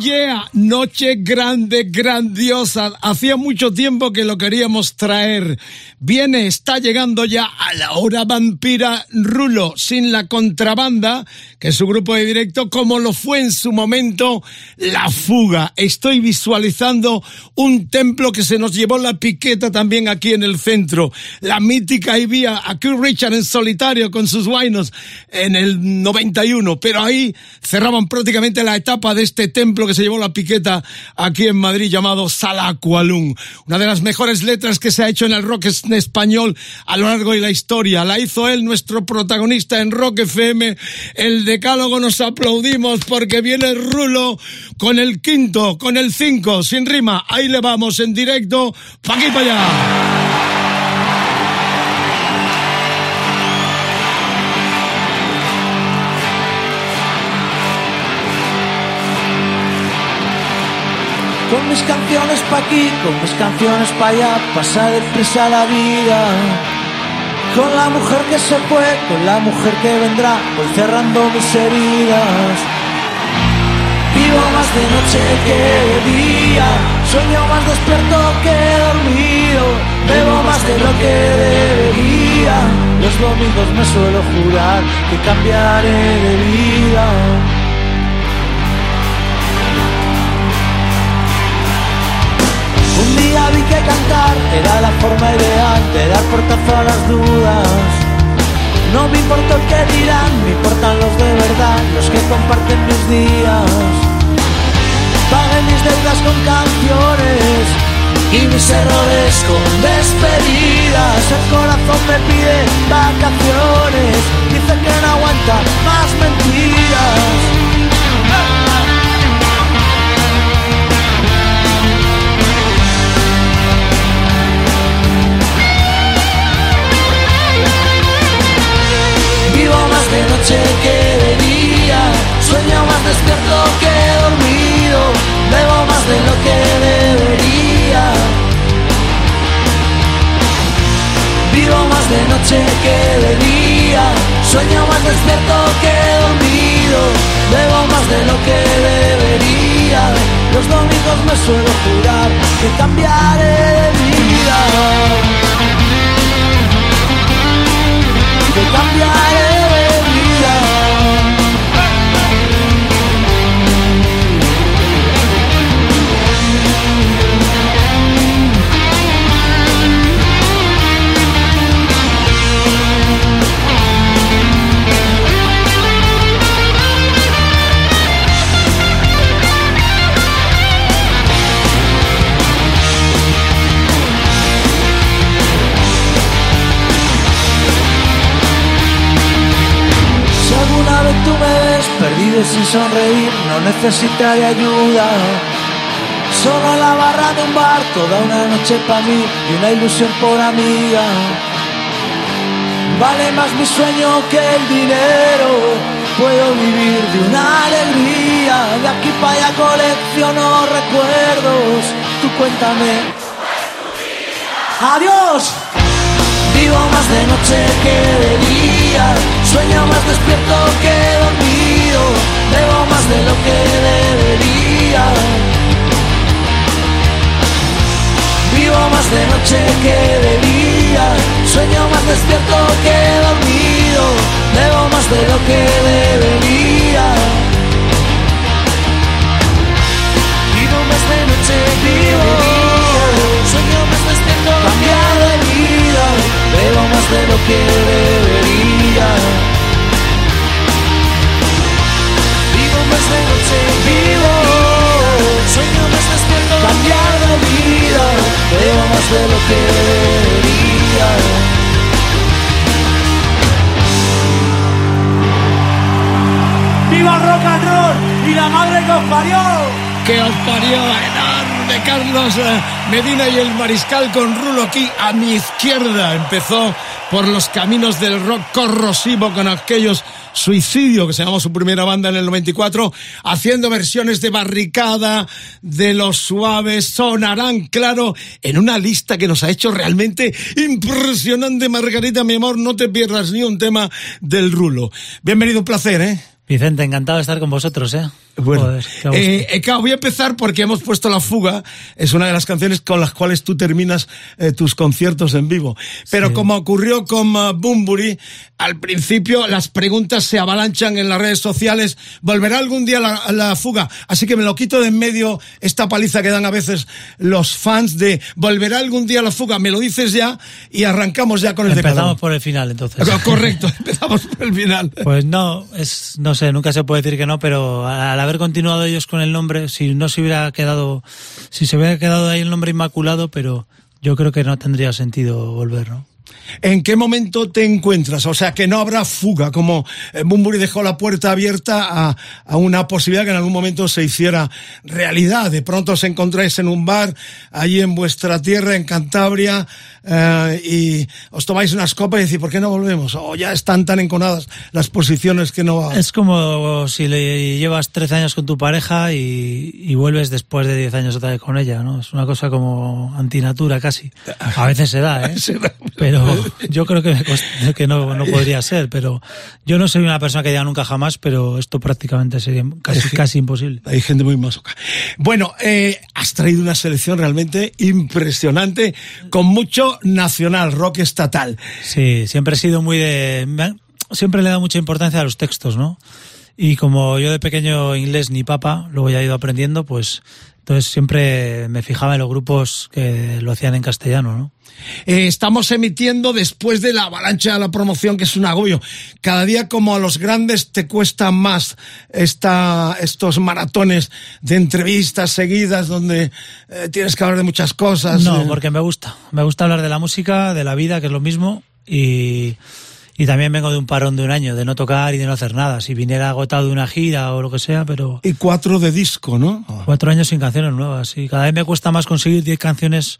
Yeah, noche grande, grandiosa. Hacía mucho tiempo que lo queríamos traer. Viene, está llegando ya a la hora vampira Rulo, sin la contrabanda, que es su grupo de directo, como lo fue en su momento La Fuga. Estoy visualizando un templo que se nos llevó la piqueta también aquí en el centro. La mítica y vía a Keith Richard en solitario con sus guainos en el 91, pero ahí cerraban prácticamente la etapa de este templo que se llevó la piqueta aquí en Madrid llamado Salacualún. Una de las mejores letras que se ha hecho en el rock español a lo largo de la historia. La hizo él, nuestro protagonista en Rock FM. El decálogo nos aplaudimos porque viene rulo con el quinto, con el cinco, sin rima. Ahí le vamos en directo, pa' aquí para allá. Con mis canciones pa' aquí, con mis canciones pa' allá, pasa deprisa la vida. Con la mujer que se fue, con la mujer que vendrá, voy cerrando mis heridas. Vivo más de noche que de día, sueño más despierto que dormido, bebo más de lo que debería. Los domingos me suelo jurar que cambiaré de vida. Un día vi que cantar era la forma ideal de dar portazo a las dudas. No me importa el que dirán, me importan los de verdad, los que comparten mis días. Pagué mis deudas con canciones y mis errores con despedidas. El corazón me pide vacaciones, dice que no aguanta más mentiras. De noche que de día, sueño más despierto que dormido, bebo más de lo que debería. Vivo más de noche que de día, sueño más despierto que dormido, bebo más de lo que debería. Los domingos me suelo jurar que cambiaré de vida. que cambiaré sin sonreír, no necesitaré ayuda. Solo la barra de un bar, toda una noche para mí y una ilusión por amiga. Vale más mi sueño que el dinero. Puedo vivir de una alegría. De aquí para allá colecciono recuerdos. Tú cuéntame. Adiós. Vivo más de noche que de día, sueño más despierto que dormido, bebo más de lo que debería. Vivo más de noche que de día, sueño más despierto que dormido, bebo más de lo que debería. Vivo más de noche que de día, sueño más despierto cambiar de vida, bebo más de lo que debería. Sueño de lo ¡Viva rock and roll! ¡Y la madre que os parió! ¡Que os parió! ¡Enorme! Carlos eh, Medina y el Mariscal con Rulo aquí a mi izquierda empezó por los caminos del rock corrosivo con aquellos Suicidio, que se llamó su primera banda en el 94, haciendo versiones de Barricada, de Los Suaves, sonarán, claro, en una lista que nos ha hecho realmente impresionante. Margarita, mi amor, no te pierdas ni un tema del rulo. Bienvenido, un placer, ¿eh? Vicente, encantado de estar con vosotros, ¿eh? Bueno, eh, eh voy a empezar porque hemos puesto La Fuga, es una de las canciones con las cuales tú terminas eh, tus conciertos en vivo. Pero como ocurrió con uh, Bumburi, al principio las preguntas se avalanchan en las redes sociales, ¿volverá algún día la, la, fuga? Así que me lo quito de en medio esta paliza que dan a veces los fans de ¿volverá algún día la fuga? Me lo dices ya y arrancamos ya con el Empezamos por el final, entonces. Correcto, empezamos por el final. Pues no, es, no sé, nunca se puede decir que no, pero a la haber continuado ellos con el nombre, si no se hubiera quedado, si se hubiera quedado ahí el nombre inmaculado, pero yo creo que no tendría sentido volver, ¿no? ¿En qué momento te encuentras? O sea, que no habrá fuga, como eh, Bumburi dejó la puerta abierta a, a, una posibilidad que en algún momento se hiciera realidad. De pronto os encontráis en un bar, allí en vuestra tierra, en Cantabria, eh, y os tomáis unas copas y decís, ¿por qué no volvemos? O ya están tan enconadas las posiciones que no... Es como si le llevas 13 años con tu pareja y, y vuelves después de 10 años otra vez con ella, ¿no? Es una cosa como antinatura casi. A veces se da, ¿eh? Pero yo creo que, que no, no, podría ser, pero yo no soy una persona que diga nunca jamás, pero esto prácticamente sería casi, casi imposible. Hay gente muy masoca. Bueno, eh, has traído una selección realmente impresionante, con mucho nacional, rock estatal. Sí, siempre he sido muy de... Siempre le he dado mucha importancia a los textos, ¿no? Y como yo de pequeño inglés ni papa, luego ya he ido aprendiendo, pues entonces siempre me fijaba en los grupos que lo hacían en castellano, ¿no? Eh, estamos emitiendo después de la avalancha de la promoción, que es un agobio. Cada día como a los grandes te cuesta más esta, estos maratones de entrevistas seguidas donde eh, tienes que hablar de muchas cosas. No, eh. porque me gusta. Me gusta hablar de la música, de la vida, que es lo mismo, y y también vengo de un parón de un año, de no tocar y de no hacer nada. Si viniera agotado de una gira o lo que sea, pero... Y cuatro de disco, ¿no? Cuatro años sin canciones nuevas. Y cada vez me cuesta más conseguir diez canciones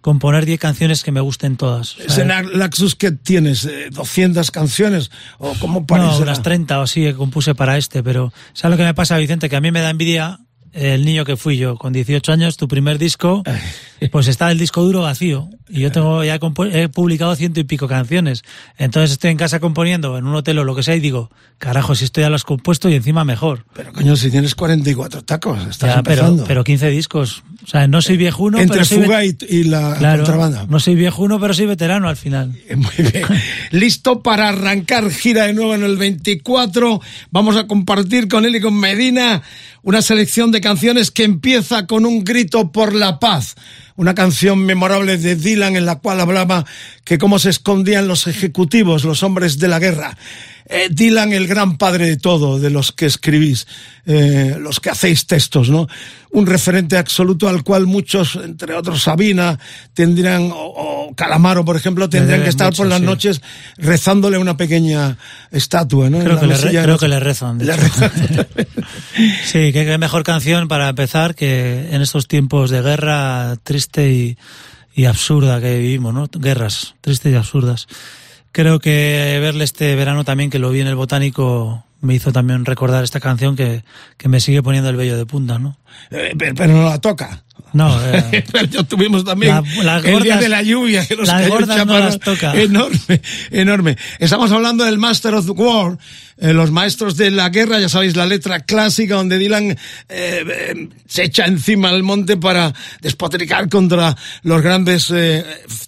componer diez canciones que me gusten todas. ¿Es Laxus que tienes? ¿200 canciones? ¿O cómo parece? No, unas 30 o así que compuse para este, pero ¿sabes lo que me pasa, Vicente? Que a mí me da envidia el niño que fui yo, con 18 años, tu primer disco, pues está el disco duro vacío. Y yo tengo ya he publicado ciento y pico canciones. Entonces estoy en casa componiendo, en un hotel o lo que sea, y digo, carajo, si esto ya lo has compuesto y encima mejor. Pero coño, si tienes 44 tacos, estás pero, pero 15 discos. O sea, no soy viejuno, Entre pero soy fuga y, y, la contrabanda. No soy viejuno, pero soy veterano al final. Muy bien. Listo para arrancar gira de nuevo en el 24. Vamos a compartir con él y con Medina una selección de canciones que empieza con un grito por la paz una canción memorable de Dylan en la cual hablaba que cómo se escondían los ejecutivos, los hombres de la guerra. Eh, Dylan, el gran padre de todo, de los que escribís, eh, los que hacéis textos, ¿no? Un referente absoluto al cual muchos, entre otros Sabina, tendrían, o, Calamaro, por ejemplo, tendrían que estar por las noches rezándole una pequeña estatua, ¿no? Creo, que le, creo que le, rezan. sí, qué mejor canción para empezar que en estos tiempos de guerra triste y, y absurda que vivimos, ¿no? Guerras tristes y absurdas creo que verle este verano también, que lo vi en el Botánico, me hizo también recordar esta canción que, que me sigue poniendo el vello de punta, ¿no? Eh, pero, no la toca. No, eh, tuvimos también el día de la lluvia que los las gordas no las toca. enorme, enorme. Estamos hablando del Master of the War, eh, los maestros de la guerra, ya sabéis la letra clásica donde Dylan eh, eh, se echa encima del monte para despotricar contra los grandes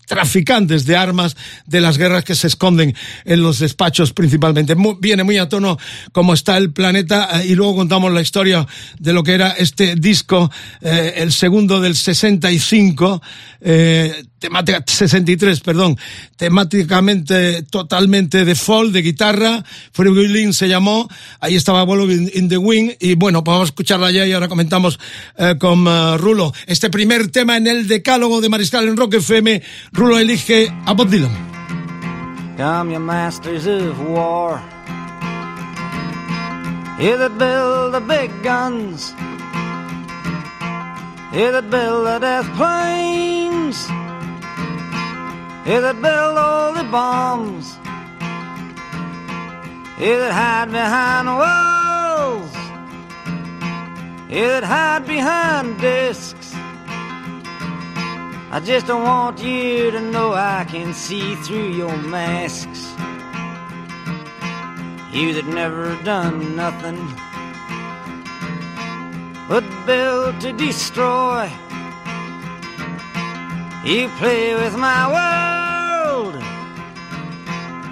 traficantes de armas de las guerras que se esconden en los despachos principalmente. viene muy a tono como está el planeta y luego contamos la historia de lo que era este disco, el segundo del 65, temática 63, perdón, temáticamente totalmente de folk, de guitarra, Free Willing se llamó, ahí estaba Volvo in, the Wing y bueno, pues vamos a escucharla ya y ahora comentamos eh, con uh, Rulo. Este primer tema en el decálogo de Mariscal en Rock FM, Rulo elige a Bob Dylan. Come your masters of war. Here that build the big guns Yeah, that build the death planes. Yeah, that build all the bombs. Yeah, that hide behind walls. Yeah, that hide behind discs. I just don't want you to know I can see through your masks. You that never done nothing but build to destroy. You play with my world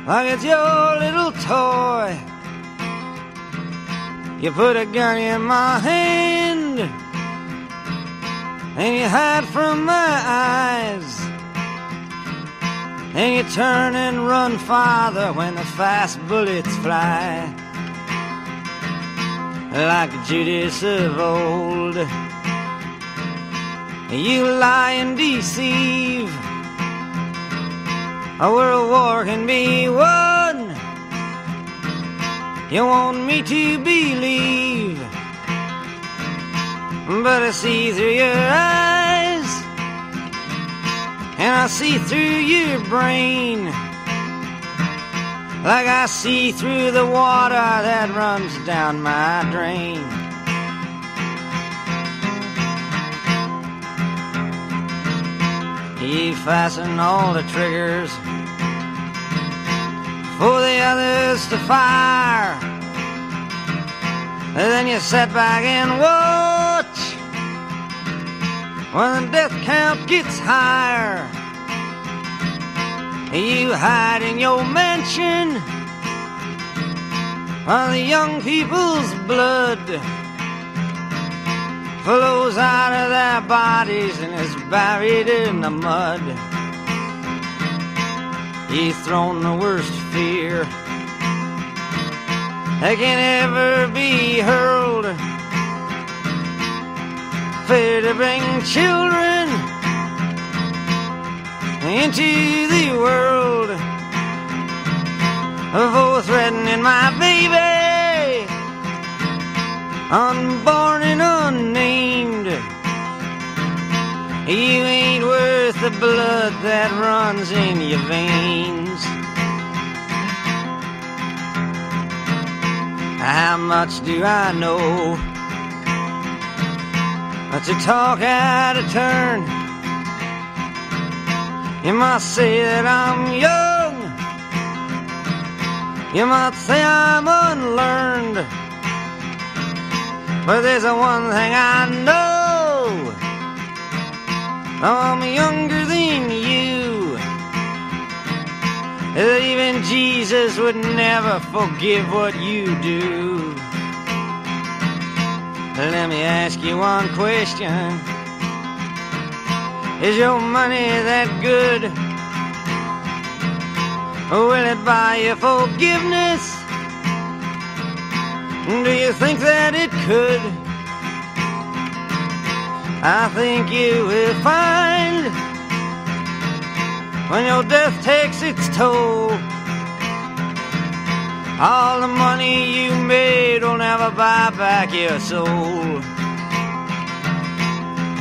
like it's your little toy. You put a gun in my hand and you hide from my eyes. And you turn and run farther when the fast bullets fly. Like Judas of old. You lie and deceive. A world war can be won. You want me to believe. But I see through your eyes. And I see through your brain. Like I see through the water that runs down my drain. You fasten all the triggers for the others to fire. And then you sit back and watch when the death count gets higher. You hide in your mansion while the young people's blood flows out of their bodies and is buried in the mud. He's thrown the worst fear that can ever be hurled. Fear to bring children into the world. For threatening my baby, unborn and unnamed. You ain't worth the blood that runs in your veins. How much do I know? To talk out of turn. You might say that I'm young. You might say I'm unlearned. But there's one thing I know. I'm younger than you. That even Jesus would never forgive what you do. Let me ask you one question. Is your money that good? Will it buy you forgiveness? Do you think that it could? I think you will find when your death takes its toll. All the money you made will never buy back your soul.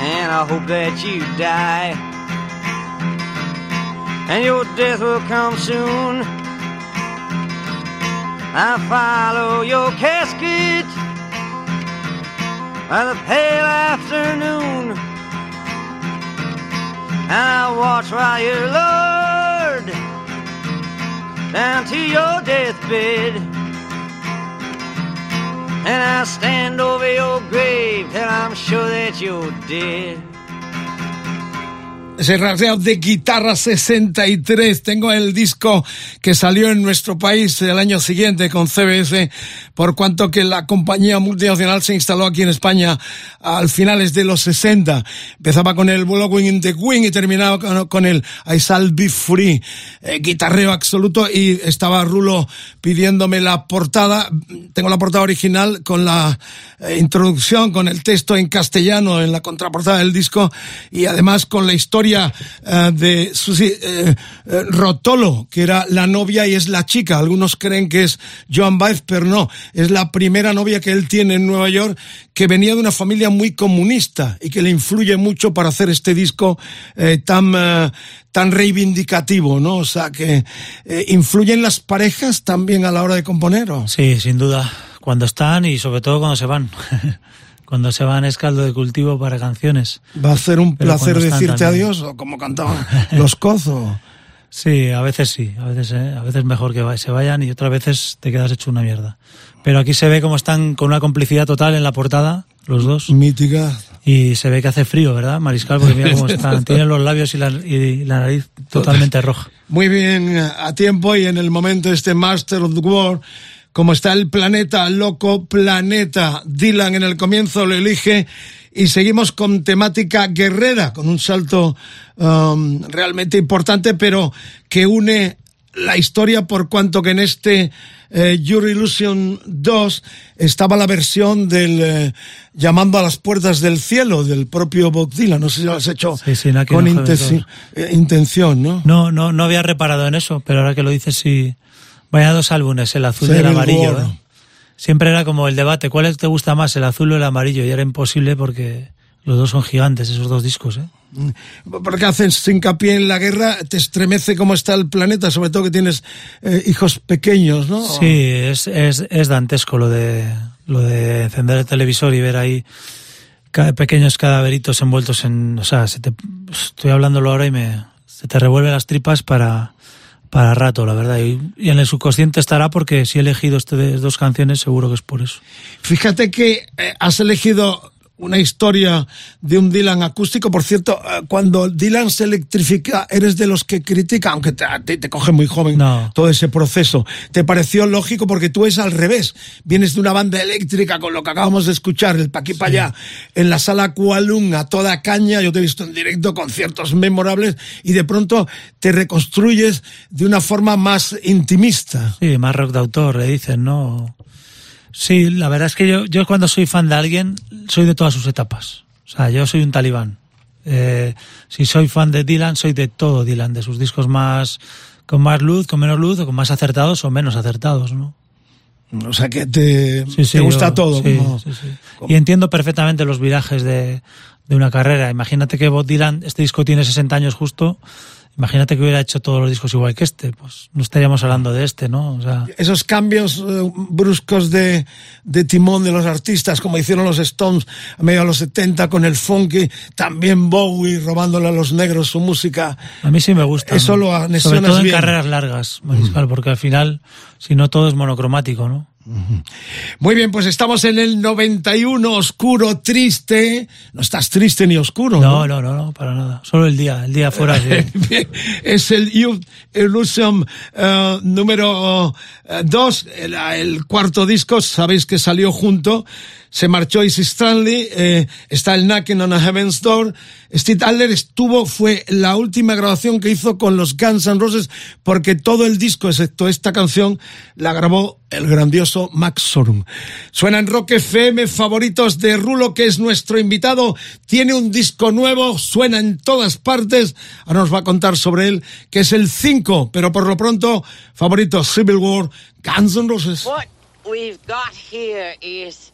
And I hope that you die. And your death will come soon. I follow your casket by the pale afternoon. And I watch while you're lowered down to your deathbed. And I stand over your grave till I'm sure that you're dead. ese rasgado de guitarra 63. Tengo el disco que salió en nuestro país el año siguiente con CBS, por cuanto que la compañía multinacional se instaló aquí en España al finales de los 60. Empezaba con el Blowing in the Wind y terminaba con, el I Shall Be Free, eh, guitarreo absoluto y estaba Rulo pidiéndome la portada. Tengo la portada original con la eh, introducción, con el texto en castellano en la contraportada del disco y además con la historia eh, de Susie eh, eh, Rotolo, que era la novia y es la chica. Algunos creen que es Joan Baez, pero no. Es la primera novia que él tiene en Nueva York, que venía de una familia muy comunista y que le influye mucho para hacer este disco tan, tan reivindicativo, ¿no? O sea, que influyen las parejas también a la hora de componer. Sí, sin duda. Cuando están y sobre todo cuando se van. Cuando se van es caldo de cultivo para canciones. Va a ser un placer decirte adiós, o como cantaban los cozos. Sí, a veces sí, a veces, ¿eh? a veces mejor que se vayan y otras veces te quedas hecho una mierda. Pero aquí se ve como están con una complicidad total en la portada, los dos. Mítica. Y se ve que hace frío, ¿verdad, Mariscal? Porque mira cómo están. Tienen los labios y la, y la nariz totalmente roja. Muy bien, a tiempo y en el momento este Master of the World como está el planeta, loco planeta. Dylan en el comienzo lo elige y seguimos con temática guerrera, con un salto um, realmente importante, pero que une la historia por cuanto que en este eh, Your Illusion 2 estaba la versión del eh, Llamando a las puertas del cielo del propio Bob Dylan. No sé si lo has hecho con eh, intención, ¿no? No, no, no había reparado en eso, pero ahora que lo dices sí, Vaya dos álbumes, el azul y el amarillo. ¿eh? Siempre era como el debate, ¿cuál te gusta más, el azul o el amarillo? Y era imposible porque los dos son gigantes, esos dos discos. ¿eh? Mm. Porque hacen hincapié en la guerra, te estremece cómo está el planeta, sobre todo que tienes eh, hijos pequeños, ¿no? Sí, es, es, es, dantesco lo de, lo de encender el televisor y ver ahí pequeños cadaveritos envueltos en... O sea, se te, estoy hablándolo ahora y me, se te revuelven las tripas para para rato, la verdad. Y, en el subconsciente estará porque si he elegido estas dos canciones, seguro que es por eso. Fíjate que eh, has elegido una historia de un Dylan acústico. Por cierto, eh, cuando Dylan se electrifica, eres de los que critica, aunque te, te, coge muy joven todo ese proceso. ¿Te pareció lógico? Porque tú es al revés. Vienes de una banda eléctrica con lo que acabamos de escuchar, el pa' aquí pa' allá, en la sala Kualung a toda caña. Yo te he visto en directo, conciertos memorables, y de pronto te reconstruyes de una forma más intimista. Sí, más rock de autor, le dicen, ¿no? Sí, la verdad es que yo, yo cuando soy fan de alguien, soy de todas sus etapas. O sea, yo soy un talibán. Eh, si soy fan de Dylan, soy de todo Dylan, de sus discos más con más luz, con menos luz, o con más acertados o menos acertados, ¿no? O sea que te, te gusta todo. Y entiendo perfectamente los virajes de, de una carrera. Imagínate que Bob Dylan, este disco tiene 60 años justo, Imagínate que hubiera hecho todos los discos igual que este, pues no estaríamos hablando de este, ¿no? O sea... Esos cambios eh, bruscos de, de, timón de los artistas, como hicieron los Stones a medio de los 70 con el funky, también Bowie robándole a los negros su música. A mí sí me gusta. Eso lo Sobre todo en carreras largas, Mariscal, porque al final, si no todo es monocromático, ¿no? Muy bien, pues estamos en el 91, oscuro, triste. No estás triste ni oscuro. No, no, no, no, para nada. Solo el día, el día fuera. es el Youth Illusion uh, número 2, uh, el, el, cuarto disco, sabéis que salió junto se marchó Izzy Stanley, eh, está el Knocking on a Heaven's Door. Steve Adler estuvo, fue la última grabación que hizo con los Guns N' Roses, porque todo el disco, excepto esta canción, la grabó el grandioso Max Sorum. Suena en Rock FM, favoritos de Rulo, que es nuestro invitado. Tiene un disco nuevo, suena en todas partes. Ahora nos va a contar sobre él, que es el 5, pero por lo pronto, favorito Civil War, Guns N' Roses. What we've got here is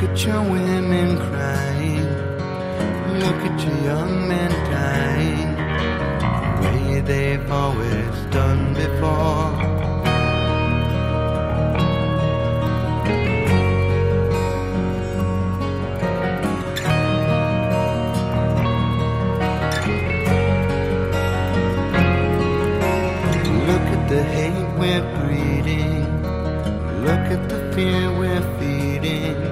Look at your women crying. Look at your young men dying. The way they've always done before. Look at the hate we're breeding. Look at the fear we're feeding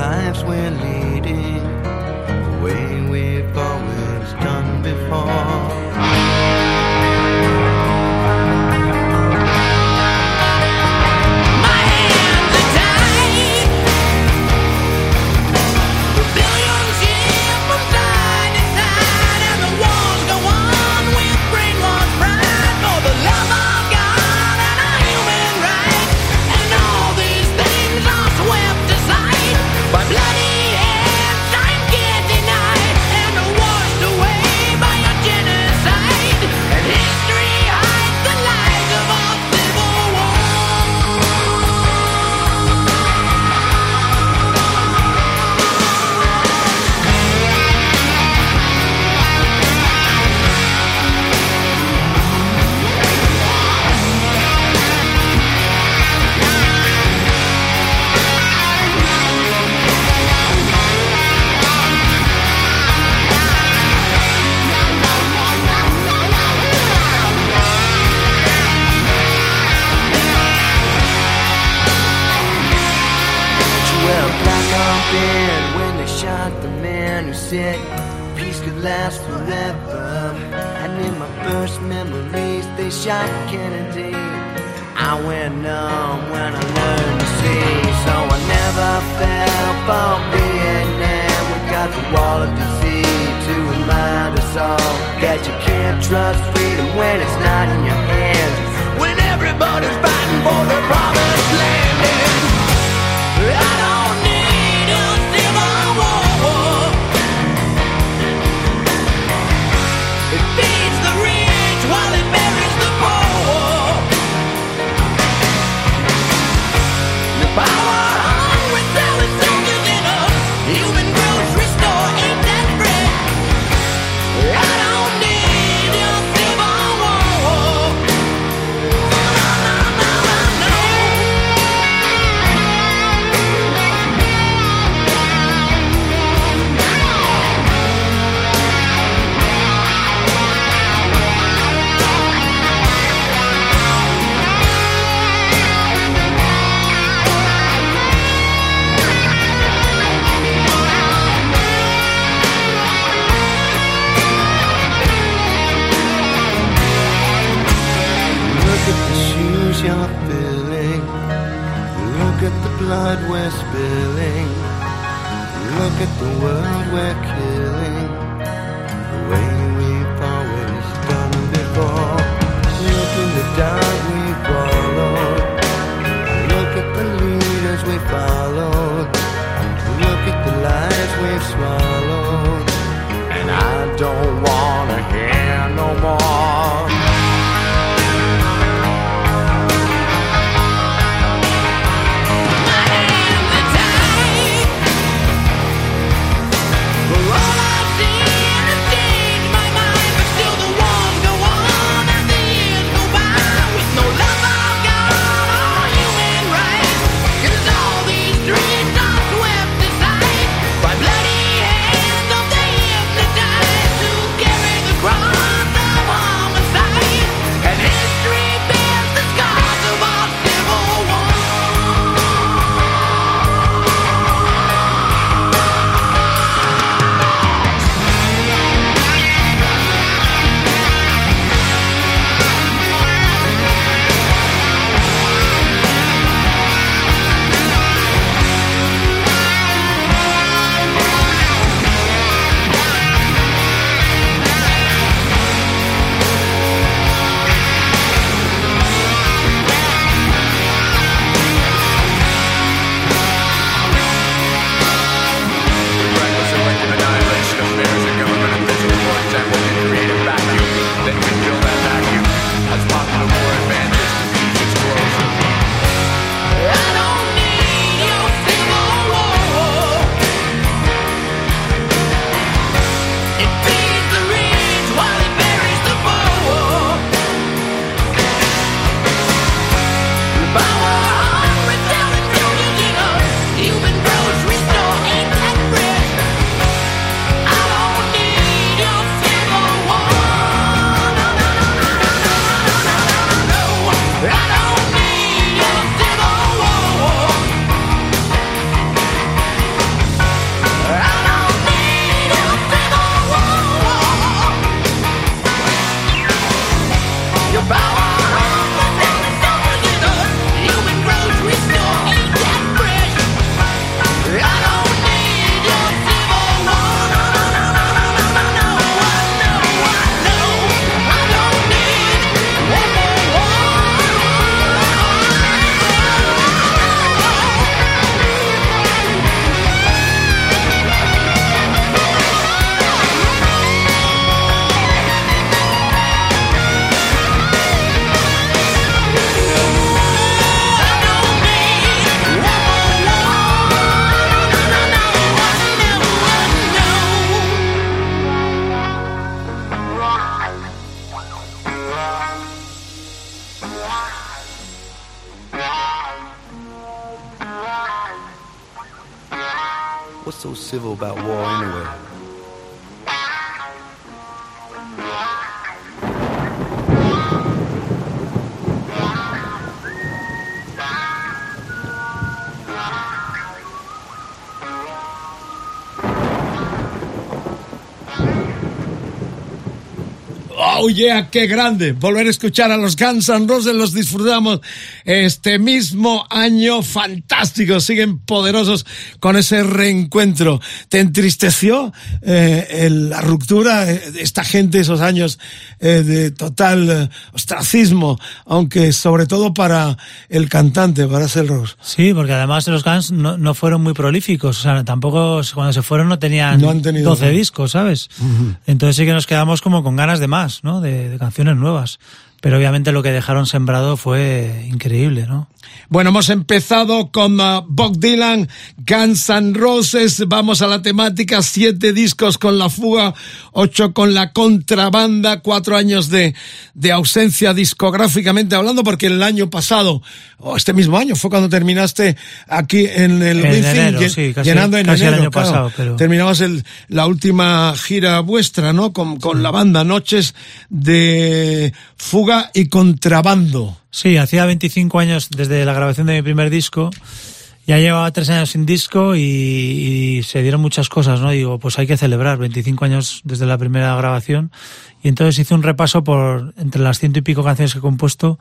lives we're leading, the way we've always done before. John Kennedy. I went numb when I learned to see, so I never fell for Vietnam. We got the wall of disease to remind us all that you can't trust freedom when it's not in your hands. When everybody's fighting for the promised land, and I don't. blood we're spilling. Look at the world we're killing. Qué grande. Volver a escuchar a los Guns N' Roses los disfrutamos este mismo año fantástico. Siguen poderosos con ese reencuentro. ¿Te entristeció eh, la ruptura de esta gente esos años eh, de total eh, ostracismo, aunque sobre todo para el cantante, para Rose? Sí, porque además los Guns no, fueron muy prolíficos. O sea, tampoco cuando se fueron no tenían no 12 discos, ¿sabes? Entonces sí que nos quedamos como con ganas de más, ¿no? de canciones nuevas. Pero obviamente lo que dejaron sembrado fue increíble, ¿no? Bueno, hemos empezado con uh, Bob Dylan, Guns N' Roses, vamos a la temática, siete discos con la fuga, ocho con la contrabanda, cuatro años de, de ausencia discográficamente hablando, porque el año pasado, o este mismo año, fue cuando terminaste aquí en el en sí, casi, llenando en casi enero, el año pasado. Pero... Terminabas el, la última gira vuestra, ¿no? Con, con la banda Noches de Fuga y Contrabando. Sí, hacía 25 años desde la grabación de mi primer disco. Ya llevaba tres años sin disco y, se dieron muchas cosas, ¿no? Digo, pues hay que celebrar 25 años desde la primera grabación. Y entonces hice un repaso por entre las ciento y pico canciones que he compuesto.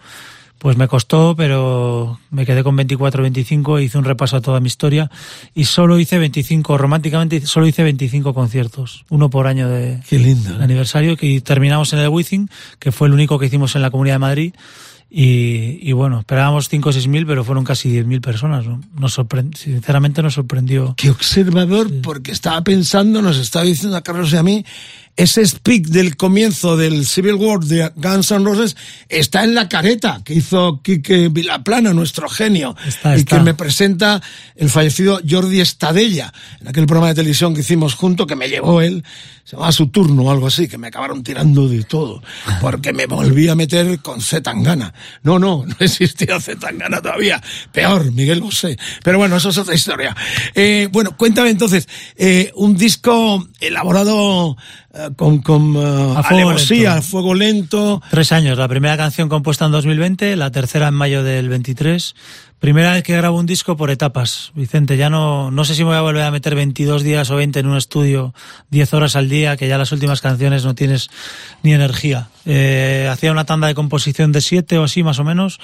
Pues me costó, pero me quedé con 24 25, hice un repaso a toda mi historia y solo hice 25, románticamente solo hice 25 conciertos, uno por año de, Qué lindo, ¿eh? aniversario, que terminamos en el Wizzing, que fue el único que hicimos en la Comunidad de Madrid y, bueno, esperábamos 5 o 6 mil, pero fueron casi 10 mil personas. ¿no? Nos sinceramente nos sorprendió. Qué observador, porque estaba pensando, nos estaba diciendo a Carlos y a mí, ese speak del comienzo del Civil War de Guns N' Roses está en la careta que hizo Quique Vilaplana, nuestro genio, y que me presenta el fallecido Jordi Estadella, en aquel programa de televisión que hicimos junto, que me llevó él, se llamaba su turno o algo así, que me acabaron tirando de todo, porque me volví a meter con Zetangana. No, no, no existía Zetangana todavía. Peor, Miguel Bosé. Pero bueno, eso es otra historia. Eh, bueno, cuéntame entonces, eh, un disco elaborado con, con uh, a fuego lento. fuego lento. Tres años. La primera canción compuesta en 2020, la tercera en mayo del 23. Primera vez que grabo un disco por etapas, Vicente. Ya no, no sé si me voy a volver a meter 22 días o 20 en un estudio, 10 horas al día, que ya las últimas canciones no tienes ni energía. Eh, hacía una tanda de composición de 7 o así más o menos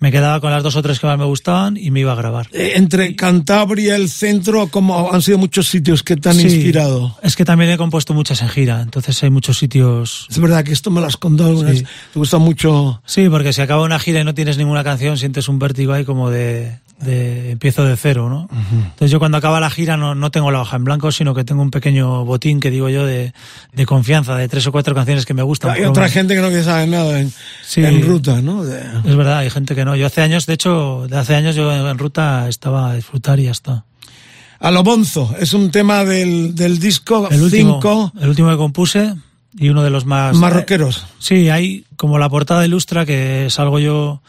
me quedaba con las dos o tres que más me gustaban y me iba a grabar. Eh, entre Cantabria, el centro, como han sido muchos sitios que te han inspirado. Es que también he compuesto muchas en gira, entonces hay muchos sitios. Es verdad que esto me lo has contado algunas Te gusta mucho. Sí, porque si acaba una gira y no tienes ninguna canción, sientes un vértigo ahí como de de empiezo de cero, ¿no? Entonces yo cuando acaba la gira no, no, tengo la hoja en blanco, sino que tengo un pequeño botín que digo yo de, de confianza, de tres o cuatro canciones que me gustan. Hay otra gente que no quiere saber nada en, en ruta, ¿no? Es verdad, hay gente que no. Yo hace años, de hecho, de hace años yo en ruta estaba a disfrutar y ya está. A lo bonzo, es un tema del, del disco el último, El último que compuse y uno de los más... Rockeros. Sí, hay como la portada Ilustra, que salgo yo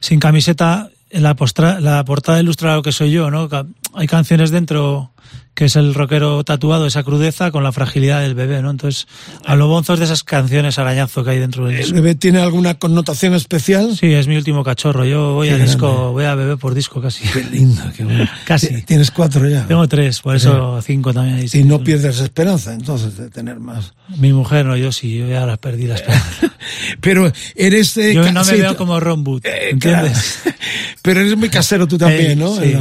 sin camiseta la, postra, la portada ilustra lo que soy yo, ¿no? Hay canciones dentro que es el rockero tatuado, esa crudeza con la fragilidad del bebé, ¿no? Entonces, a lo bonzos de esas canciones arañazo que hay dentro del disco. ¿El bebé tiene alguna connotación especial? Sí, es mi último cachorro. Yo voy a disco, voy a bebé por disco casi. Qué lindo, qué bueno. casi. Tienes cuatro ya. Tengo tres, por eso cinco también. Y no pierdes esperanza, entonces, de tener más. Mi mujer no, yo sí, yo ya las perdí las Pero eres... Eh, yo no me veo como Ron Wood, eh, ¿entiendes? Pero eres muy casero tú también, ¿no? Sí.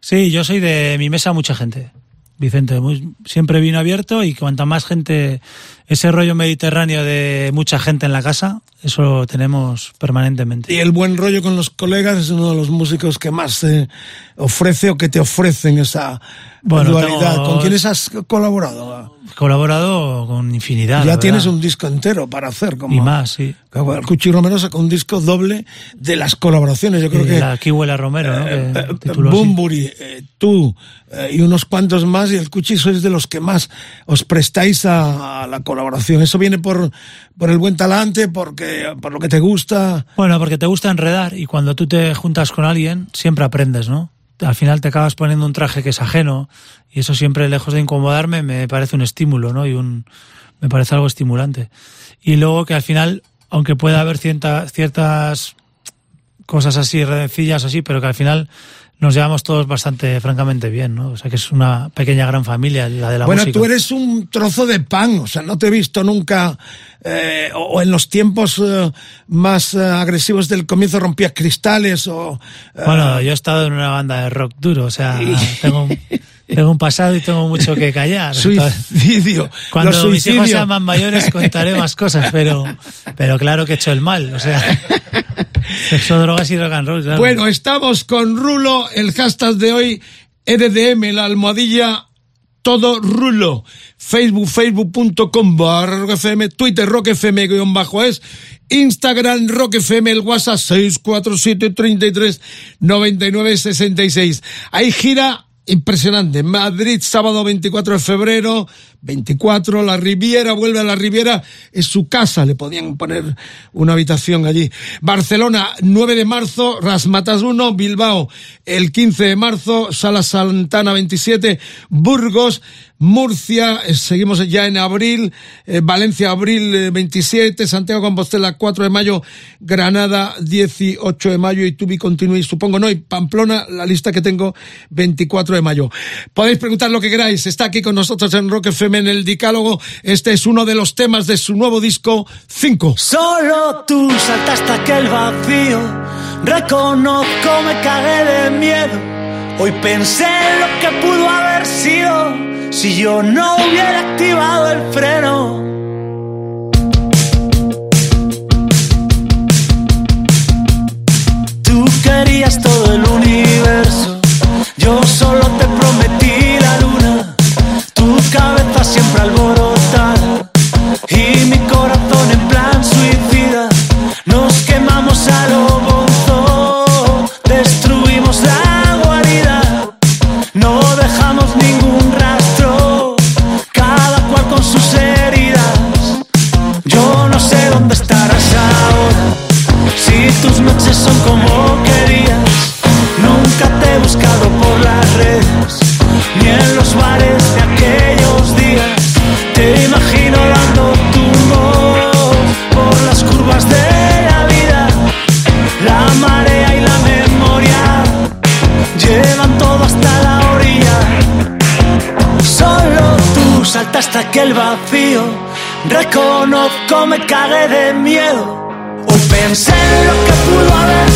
sí, yo soy de mi mesa mucha gente. Vicente, siempre vino abierto y cuanta más gente, ese rollo mediterráneo de mucha gente en la casa, eso lo tenemos permanentemente. Y el buen rollo con los colegas es uno de los músicos que más te ofrece o que te ofrecen esa dualidad. ¿Con quiénes has colaborado? colaborado con infinidad. Ya tienes un disco entero para hacer. Como, y más, sí. El Cuchi Romero sacó un disco doble de las colaboraciones. Yo creo que. La Kiwela Romero, ¿no? Eh, eh, Bumburi, eh, tú y unos cuantos más, y el Cuchi sois de los que más os prestáis a, la colaboración. ¿Eso viene por, por el buen talante, porque, por lo que te gusta? Bueno, porque te gusta enredar y cuando tú te juntas con alguien, siempre aprendes, ¿no? al final te acabas poniendo un traje que es ajeno y eso siempre lejos de incomodarme me parece un estímulo, ¿no? Y un me parece algo estimulante. Y luego que al final, aunque pueda haber ciertas cosas así, redencillas así, pero que al final nos llevamos todos bastante, francamente bien, ¿no? O sea que es una pequeña gran familia la de la bueno, música. Bueno, tú eres un trozo de pan, o sea, no te he visto nunca, eh, o en los tiempos eh, más eh, agresivos del comienzo rompías cristales o... Eh, bueno, yo he estado en una banda de rock duro, o sea, tengo, un, tengo un pasado y tengo mucho que callar. Suicidio. Cuando los mis hijos sean más mayores contaré más cosas, pero, pero claro que he hecho el mal, o sea... Sexo, drogas y rock and roll, claro. Bueno, estamos con Rulo, el hashtag de hoy, EDDM, la almohadilla todo rulo. Facebook, facebook.com barra rockfm, Twitter rockfm guion bajo es, Instagram rockfm, el WhatsApp 647 33 99 66. Ahí gira impresionante. Madrid, sábado 24 de febrero, 24, la Riviera, vuelve a la Riviera, es su casa, le podían poner una habitación allí. Barcelona, 9 de marzo, Rasmatas 1, Bilbao, el 15 de marzo, Sala Santana 27, Burgos, Murcia, eh, seguimos ya en abril, eh, Valencia, abril 27, eh, Santiago Compostela, 4 de mayo, Granada, 18 de mayo, y Tubi Continúe, supongo no, y Pamplona, la lista que tengo, 24 de mayo. Podéis preguntar lo que queráis, está aquí con nosotros en Rock FM en el Dicálogo, este es uno de los temas de su nuevo disco, 5. Solo tú saltaste aquel vacío, reconozco, me cagué de miedo, hoy pensé en lo que pudo haber si yo no hubiera activado el freno. Tú querías todo el universo, yo solo te prometí la luna, tu cabeza siempre alborotada y mi corazón en plan suicida, nos quemamos a lo bonzo, destruimos la dejamos tú saltaste aquel vacío. Reconozco, me cagué de miedo. Hoy pensé en lo que pudo haber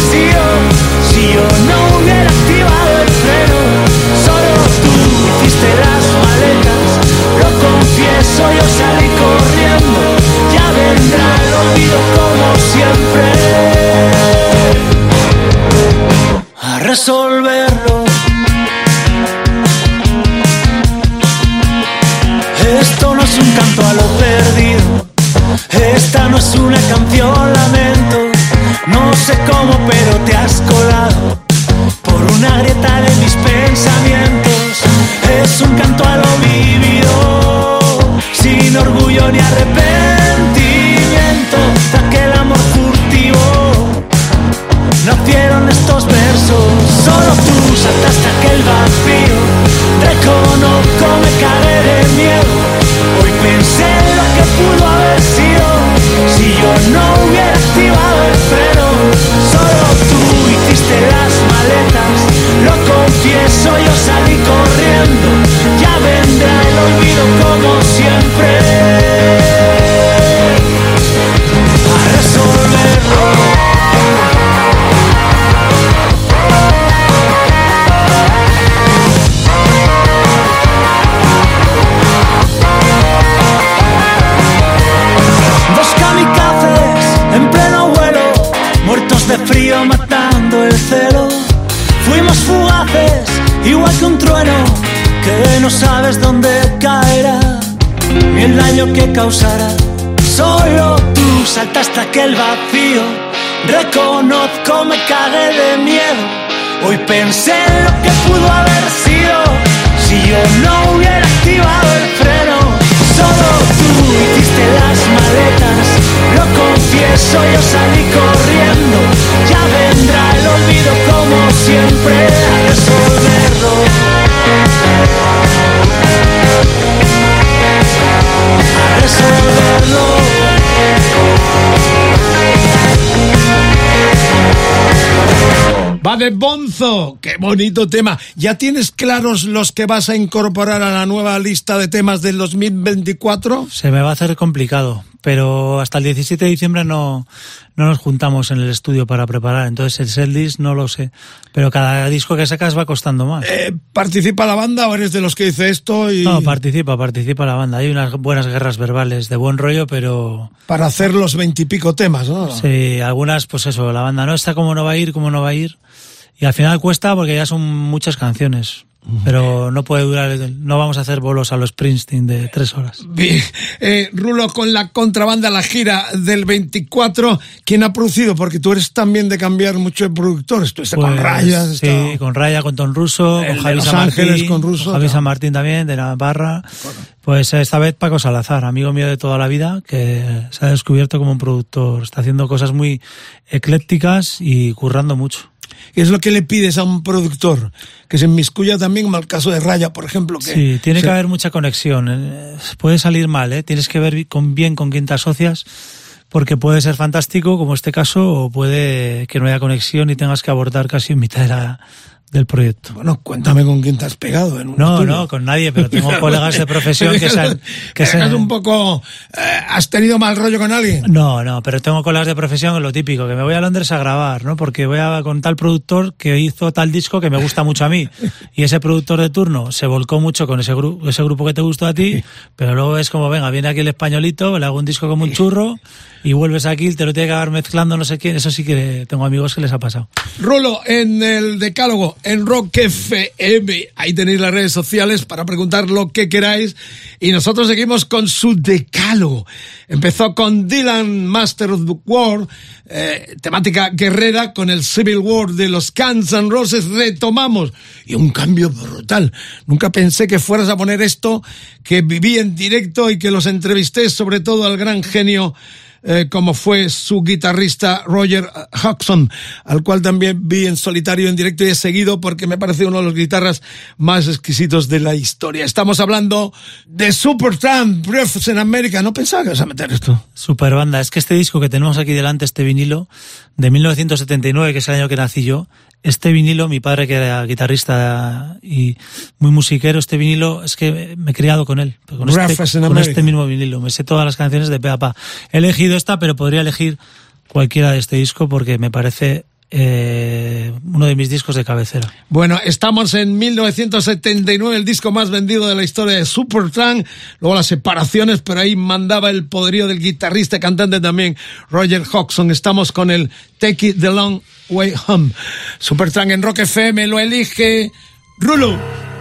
Va de Bonzo, qué bonito tema. ¿Ya tienes claros los que vas a incorporar a la nueva lista de temas del 2024? Se me va a hacer complicado, pero hasta el 17 de diciembre no, no nos juntamos en el estudio para preparar. Entonces el setlist no lo sé. Pero cada disco que sacas va costando más. Eh, ¿Participa la banda o eres de los que dice esto? Y... No, participa, participa la banda. Hay unas buenas guerras verbales de buen rollo, pero... Para hacer los veintipico temas, ¿no? Sí, algunas, pues eso, la banda no está como no va a ir, como no va a ir. Y al final cuesta porque ya son muchas canciones. Pero no puede durar, no vamos a hacer bolos a los Springsteen de tres horas. Bien. Eh, Rulo, con la contrabanda, la gira del 24, ¿quién ha producido? Porque tú eres también de cambiar mucho de productor. Estuviste con Pues, Raya. Sí, con Raya, con Tom Russo, El con Javi San Martín, Ángeles con Russo, con Javi. San Martín también, de Navarra. Pues esta vez Paco Salazar, amigo mío de toda la vida, que se ha descubierto como un productor. Está haciendo cosas muy eclécticas y currando mucho. ¿Qué es lo que le pides a un productor? Que se inmiscuya también, como el caso de Raya, por ejemplo. Que Sí, tiene que haber mucha conexión. Eh, Puede salir mal, ¿eh? Tienes que ver con bien con quién te asocias, porque puede ser fantástico, como este caso, o puede que no haya conexión y tengas que abordar casi en mitad de la- del proyecto. Bueno, cuéntame con quién te has pegado en un No, estudio. no, con nadie, pero tengo colegas de profesión que se han- que se- un poco... eh, ¿Has tenido mal rollo con alguien? No, no, pero tengo colegas de profesión, lo típico, que me voy a Londres a grabar, ¿no? Porque voy a con tal productor que hizo tal disco que me gusta mucho a mí. Y ese productor de turno se volcó mucho con ese, gru- ese grupo que te gustó a ti, pero luego es como, venga, viene aquí el españolito, le hago un disco como un churro y vuelves aquí, te lo tiene que acabar mezclando no sé quién. Eso sí que tengo amigos que les ha pasado. Rulo, en el decálogo, en Rock FM, ahí tenéis las redes sociales para preguntar lo que queráis. Y nosotros seguimos con su decálogo. Empezó con Dylan, Master of the War, eh, temática guerrera, con el Civil War de los Guns N' Roses retomamos. Y un cambio brutal. Nunca pensé que fueras a poner esto, que viví en directo y que los entrevisté, sobre todo al gran genio eh, como fue su guitarrista Roger Hodgson, al cual también vi en solitario en directo y he seguido porque me parece uno de los guitarras más exquisitos de la historia. Estamos hablando de Supertramp, Breath in America. No pensaba que ibas a meter esto. Super banda. Es que este disco que tenemos aquí delante, este vinilo, de 1979, que es el año que nací yo, este vinilo, mi padre que era guitarrista y muy musiquero, este vinilo, es que me he criado con él. Con, Breath este, con este mismo vinilo. Me sé todas las canciones de pe a pa. He elegido esta, pero podría elegir cualquiera de este disco porque me parece eh, uno de mis discos de cabecera. Bueno, estamos en 1979, el disco más vendido de la historia de Supertramp. Luego las separaciones, pero ahí mandaba el poderío del guitarrista y cantante también, Roger Hodgson. Estamos con el Take It the Long Way Home. Supertramp en Rock FM lo elige Rulo.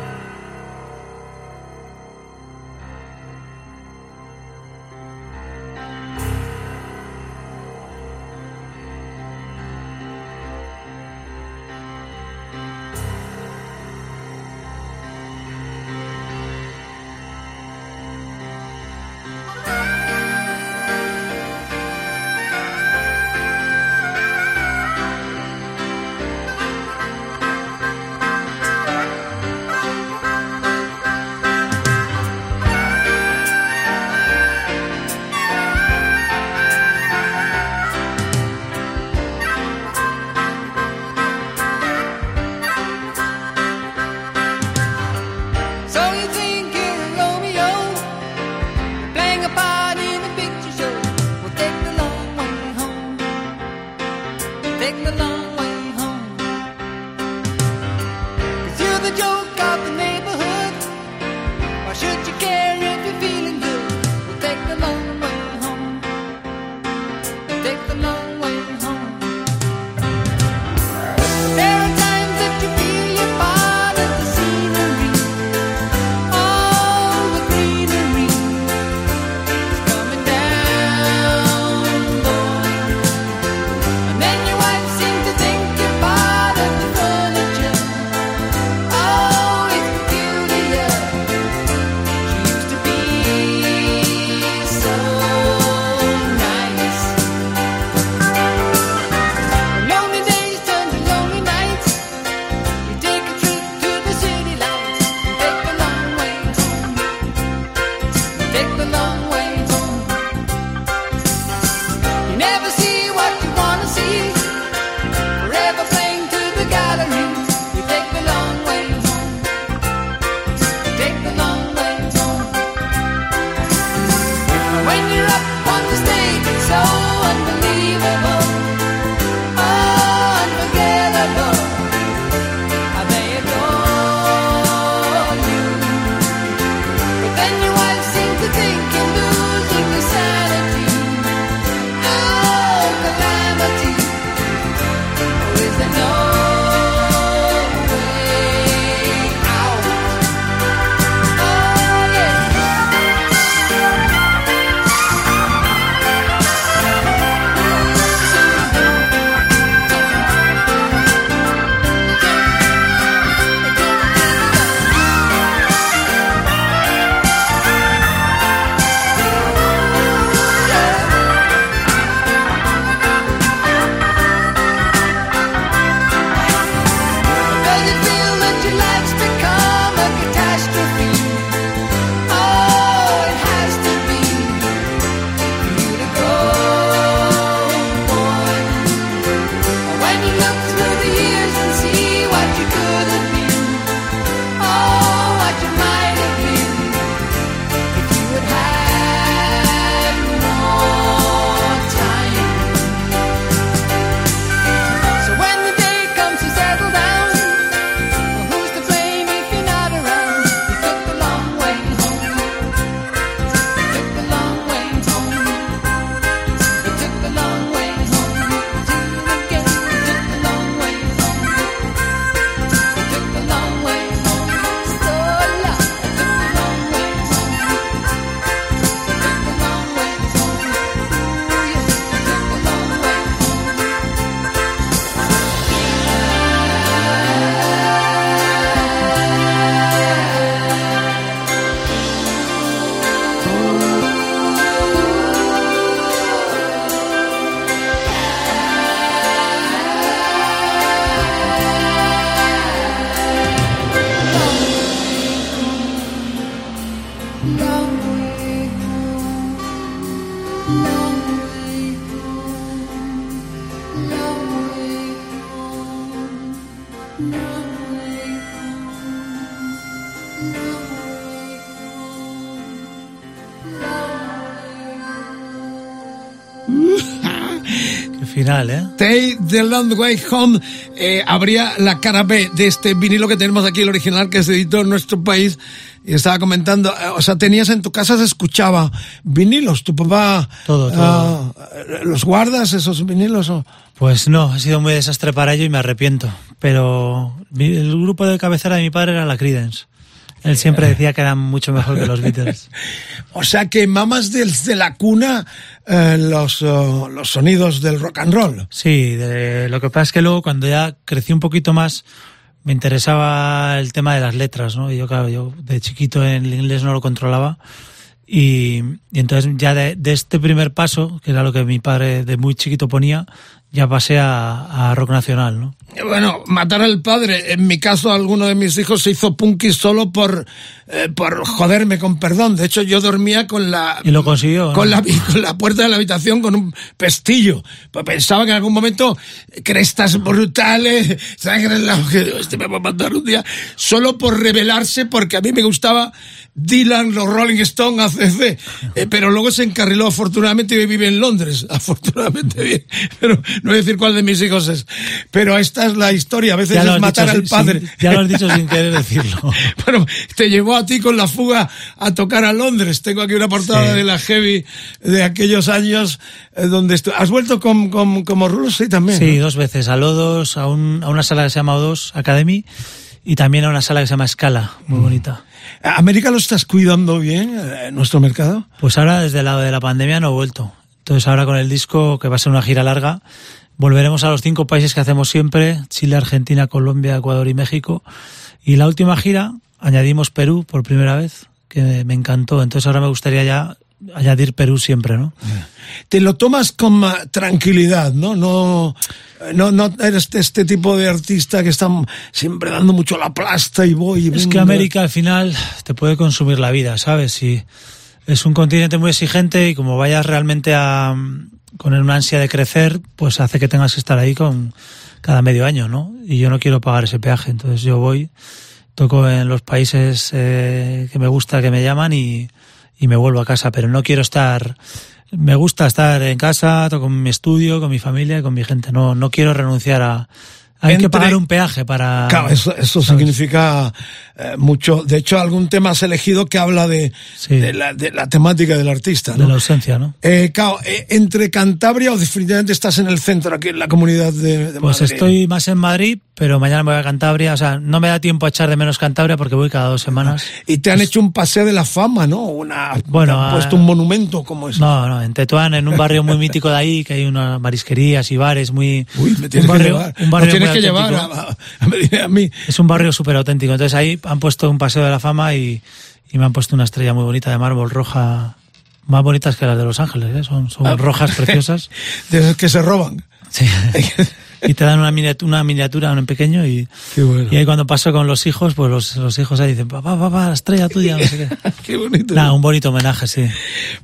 Take the Long Way Home eh, habría la cara B de este vinilo que tenemos aquí, el original que se editó en nuestro país. Y estaba comentando, eh, o sea, tenías en tu casa, se escuchaba vinilos, tu papá. Todo, todo. Uh, ¿Los guardas esos vinilos? O? Pues no, ha sido muy desastre para ello y me arrepiento. Pero el grupo de cabecera de mi padre era la Credence. Él siempre decía que eran mucho mejor que los Beatles. o sea que mamas desde la cuna eh, los, uh, los sonidos del rock and roll. Sí, lo que pasa es que luego cuando ya crecí un poquito más me interesaba el tema de las letras, ¿no? Y yo, claro, yo de chiquito en inglés no lo controlaba. Y, entonces ya de, este primer paso, que era lo que mi padre de muy chiquito ponía, ya pasé a, a, rock nacional, ¿no? Bueno, matar al padre. En mi caso, alguno de mis hijos se hizo punky solo por, eh, por joderme, con perdón. De hecho, yo dormía con la... Y lo consiguió. Con, ¿no? la, con la puerta de la habitación con un pestillo. Pues pensaba que en algún momento crestas brutales, sangre en la... Este me va a matar un día. Solo por rebelarse, porque a mí me gustaba Dylan, los Rolling Stones, ACC. Eh, pero luego se encarriló, afortunadamente, y vive en Londres. Afortunadamente bien. Pero no voy a decir cuál de mis hijos es. Pero esta es la historia. A veces es matar al padre. Sin, ya lo has dicho sin querer decirlo. bueno, te llevó a ti con la fuga a tocar a Londres. Tengo aquí una portada sí. de la Heavy de aquellos años eh, donde ¿Has vuelto con, con, como? Sí, también. Sí, ¿no? dos veces. A Lodos, a, un, a una sala que se llama O2 Academy y también a una sala que se llama Scala, muy mm. bonita. ¿América lo estás cuidando bien, eh, nuestro mercado? Pues ahora, desde el lado de la pandemia, no he vuelto. Entonces ahora con el disco, que va a ser una gira larga, volveremos a los cinco países que hacemos siempre, Chile, Argentina, Colombia, Ecuador y México. Y la última gira añadimos Perú por primera vez, que me encantó. Entonces ahora me gustaría ya añadir Perú siempre, ¿no? Te lo tomas con tranquilidad, ¿no? No, no, no eres este tipo de artista que está siempre dando mucho la plasta y voy. Y es que América al final te puede consumir la vida, ¿sabes? Y es un continente muy exigente y como vayas realmente a con una ansia de crecer, pues hace que tengas que estar ahí con cada medio año, ¿no? Y yo no quiero pagar ese peaje, entonces yo voy, toco en los países eh, que me gusta, que me llaman y, y me vuelvo a casa, pero no quiero estar me gusta estar en casa, con mi estudio, con mi familia, con mi gente. No, no quiero renunciar a, hay Entre... que pagar un peaje para. Claro, eso, eso significa eh, mucho. De hecho, algún tema has elegido que habla de, sí. de, la, de, la, temática del artista, ¿no? De la ausencia, ¿no? Eh, claro, eh, entre Cantabria o definitivamente estás en el centro, aquí en la comunidad de, de Pues Madrid. estoy más en Madrid, pero mañana me voy a Cantabria. O sea, no me da tiempo a echar de menos Cantabria porque voy cada dos semanas. Y te han hecho un paseo de la fama, ¿no? Una, bueno, te han puesto un monumento como ese. No, no, en Tetuán, en un barrio muy mítico de ahí, que hay unas marisquerías y bares muy. Uy, me tienes un barrio, que llevar. Un barrio no tienes que llevar a, a, a, mí. Es un barrio súper auténtico. Entonces ahí han puesto un paseo de la fama y, y, me han puesto una estrella muy bonita de mármol roja, más bonitas que las de Los Ángeles, ¿eh? son, son Ah. rojas preciosas. de esas que se roban. Sí. y te dan una miniatura, una miniatura en pequeño y, bueno. y ahí cuando paso con los hijos, pues los, los hijos ahí dicen, papá, papá, la estrella tuya, no sé qué. qué bonito. Nada, un bonito homenaje, sí.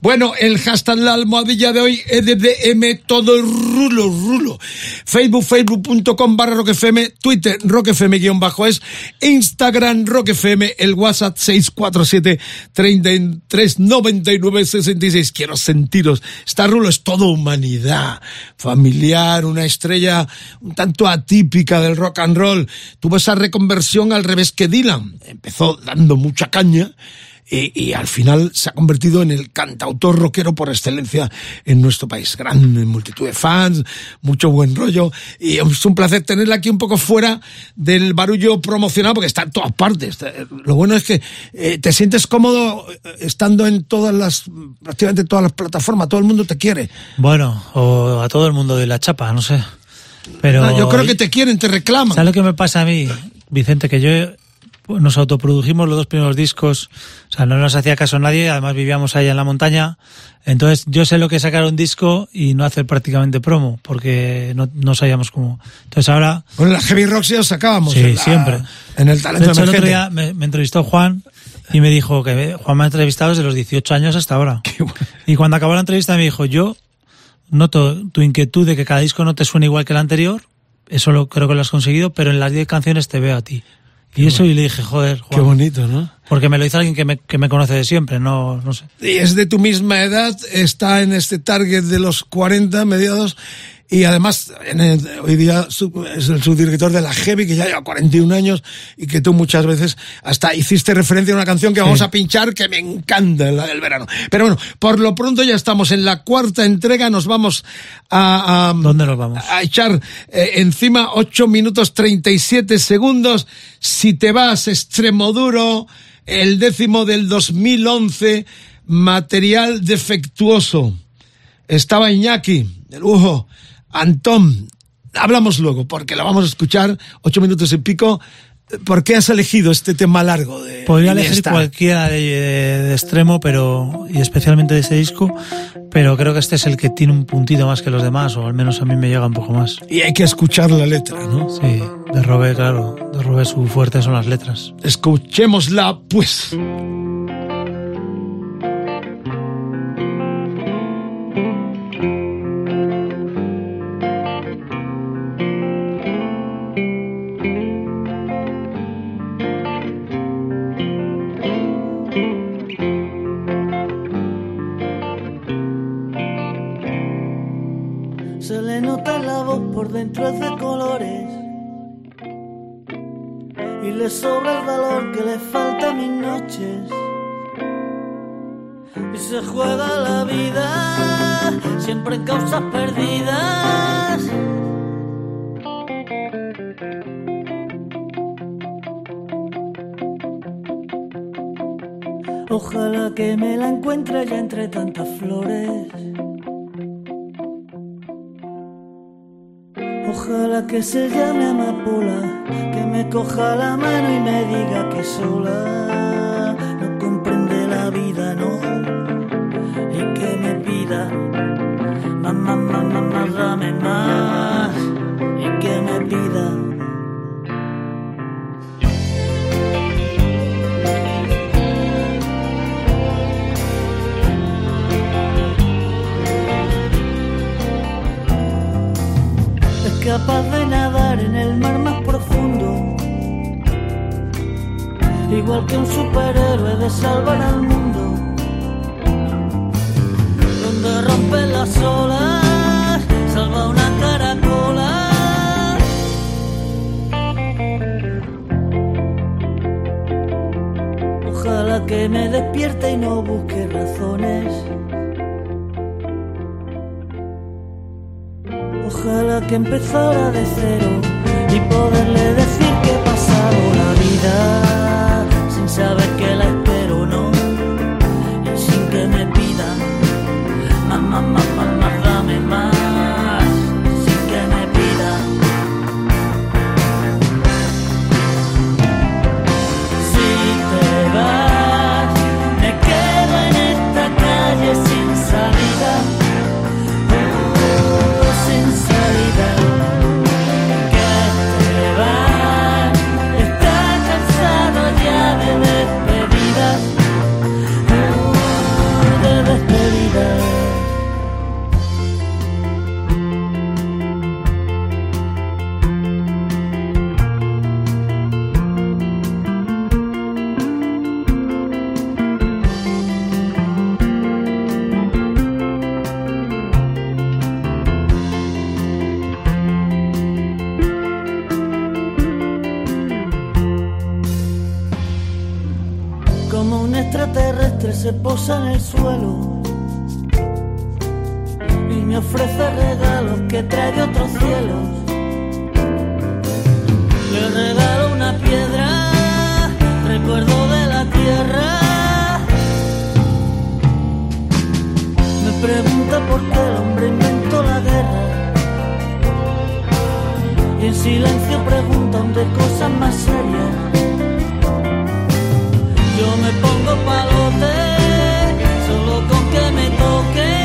Bueno, el hashtag la almohadilla de hoy, EDDM, todo rulo, rulo. Facebook, facebook.com barra roquefm, Twitter, roquefm guion bajo es, Instagram, roquefm, el WhatsApp 647 33 99 66. Quiero sentiros. Esta rulo es todo humanidad, familiar, una estrella un tanto atípica del rock and roll. Tuvo esa reconversión al revés que Dylan. Empezó dando mucha caña y, al final se ha convertido en el cantautor rockero por excelencia en nuestro país. Gran multitud de fans, mucho buen rollo y es un placer tenerla aquí un poco fuera del barullo promocional porque está en todas partes. Lo bueno es que eh, te sientes cómodo estando en todas las, prácticamente todas las plataformas, todo el mundo te quiere. Bueno, o a todo el mundo de la chapa, no sé. Pero no, yo creo que te quieren, te reclaman. ¿Sabes lo que me pasa a mí, Vicente? Que yo nos autoprodujimos los dos primeros discos, o sea, no nos hacía caso nadie, además vivíamos allá en la montaña, entonces yo sé lo que es sacar un disco y no hacer prácticamente promo, porque no, no sabíamos cómo. Entonces ahora... Bueno, la Heavy Rock sí os sacábamos. Sí, en la, siempre. En el talento de hecho, el otro día me, me entrevistó Juan Y me dijo que Juan me ha entrevistado desde los 18 años hasta ahora. Y cuando acabó la entrevista me dijo, yo noto tu inquietud de que cada disco no te suene igual que el anterior, eso lo, creo que lo has conseguido, pero en las 10 canciones te veo a ti. y eso y le dije, joder, Qué bonito, ¿no? Porque me lo dice alguien que me, que me conoce de siempre, no, no sé. Y es de tu misma edad, está en este target de los 40 mediados y además en hoy día es el subdirector de la Heavy que ya lleva 41 años y que tú muchas veces hasta hiciste referencia a una canción que vamos a pinchar que me encanta, la del verano. Pero bueno, por lo pronto ya estamos en la cuarta entrega, nos vamos a... a ¿Dónde nos vamos? A echar eh, encima 8 minutos 37 segundos. Si te vas, extremo duro, el décimo del 2011, material defectuoso. Estaba Iñaki, de lujo. Antón, hablamos luego, porque la vamos a escuchar, ocho minutos y pico. ¿Por qué has elegido este tema largo? De Podría elegir cualquiera de, extremo, pero y especialmente de ese disco, pero creo que este es el que tiene un puntito más que los demás, o al menos a mí me llega un poco más. Y hay que escuchar la letra, ¿no? Sí, de Robé, claro, de Robé su fuerte son las letras. Escuchémosla, pues. Dentro es de colores y le sobra el valor que le falta a mis noches. Y se juega la vida siempre en causas perdidas. Ojalá que me la encuentre ya entre tantas flores. Ojalá que se llame amapola, que me coja la mano y me diga que sola no comprende la vida, no, y que me pida mamá, mamá, más, dame más, y que me pida. Capaz de nadar en el mar más profundo. Igual que un superhéroe de salvar al mundo. Donde rompe las olas, salva una caracola. Ojalá que me despierte y no busque razones Ojalá que empezara de cero y poderle decir que he pasado la vida sin saber que la se posa en el suelo y me ofrece regalos que trae de otros cielos. Le regalo una piedra, recuerdo de la tierra. Me pregunta por qué el hombre inventó la guerra. Y en silencio preguntan de cosas más serias. Me pongo palote ha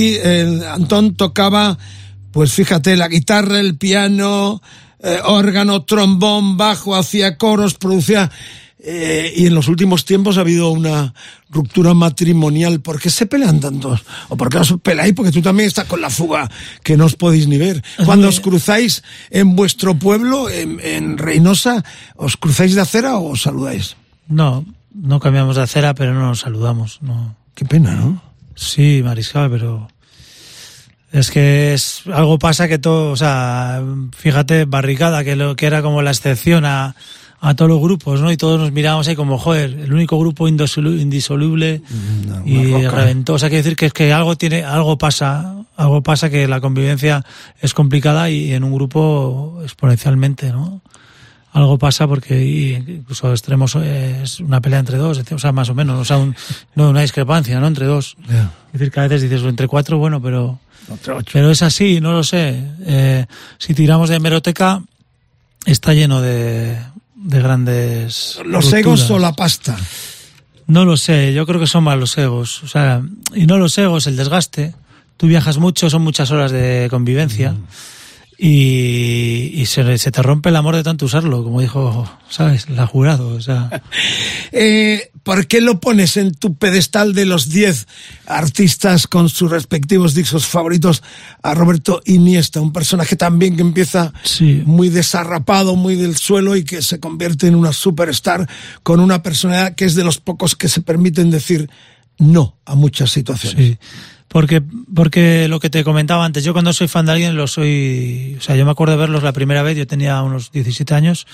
aquí eh, Antón tocaba, pues fíjate, la guitarra, el piano, eh, órgano, trombón, bajo, hacía coros, producía. eh, y en los últimos tiempos ha habido una ruptura matrimonial. ¿Por qué se pelean tantos? ¿O por qué os peleáis? Porque tú también estás con la fuga que no os podéis ni ver. Cuando os cruzáis en vuestro pueblo, en, en Reynosa, ¿os cruzáis de acera o os saludáis? No, no cambiamos de acera, pero no nos saludamos. No. Qué pena, ¿no? Sí, Mariscal, pero es que es algo pasa que todo, o sea, fíjate, barricada, que lo que era como la excepción a, a todos los grupos, ¿no? Y todos nos mirábamos ahí como, joder, el único grupo indisolu- indisoluble No, y roca. reventó. O sea, quiere decir que es que algo tiene, algo pasa, algo pasa que la convivencia es complicada y en un grupo exponencialmente, ¿no? Algo pasa porque incluso extremos eh, es una pelea entre dos, o sea, más o menos, o sea, un- no una discrepancia, ¿no? Entre dos. Es decir, que a veces dices, entre cuatro, bueno, pero, Otro ocho. pero es así, no lo sé. Eh, si tiramos de hemeroteca, está lleno de, de grandes. ¿Los egos o la pasta? No lo sé, yo creo que son más los egos. O sea, y no los egos, el desgaste. Tú viajas mucho, son muchas horas de convivencia. Y, y se, se te rompe el amor de tanto usarlo, como dijo, ¿sabes? La jurado, o sea. Eh, ¿Por qué lo pones en tu pedestal de los 10 artistas con sus respectivos discos favoritos a Roberto Iniesta? Un personaje también que empieza Sí. muy desarrapado, muy del suelo y que se convierte en una superstar con una personalidad que es de los pocos que se permiten decir no a muchas situaciones. Sí. Porque, porque lo que te comentaba antes, yo cuando soy fan de alguien lo soy, o sea, yo me acuerdo de verlos la primera vez, yo tenía unos 17 años,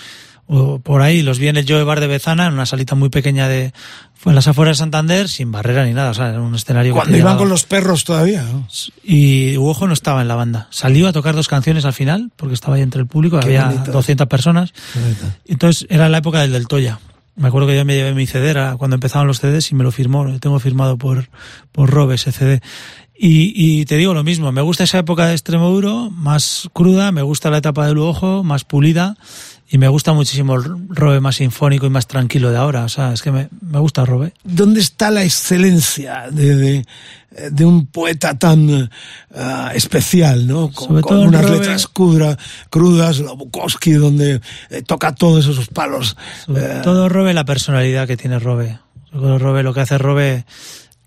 o por ahí, los vi en el Joe Bar de Bezana, en una salita muy pequeña de, fue en las afueras de Santander, sin barrera ni nada, o sea, en un escenario. Cuando iban con los perros todavía. ¿no? Y Uojo no estaba en la banda. Salió a tocar dos canciones al final, porque estaba ahí entre el público, Qué había bonito. 200 personas. Entonces era la época del del Toya. Me acuerdo que yo me llevé mi CD cuando empezaban los CDs y me lo firmó, lo tengo firmado por, por Rob ese CD. Y, y te digo lo mismo, me gusta esa época de extremo duro, más cruda, me gusta la etapa del ojo, más pulida, y me gusta muchísimo el Robe más sinfónico y más tranquilo de ahora. O sea, es que me, me gusta Robe. ¿Dónde está la excelencia de, de, de un poeta tan uh, especial, ¿no? Con, Sobre con todo unas Robe- letras crudas, crudas, Bukowski, donde eh, toca todos esos palos. Sobre Eh, todo Robe, la personalidad que tiene Robe. Robe, lo que hace Robe,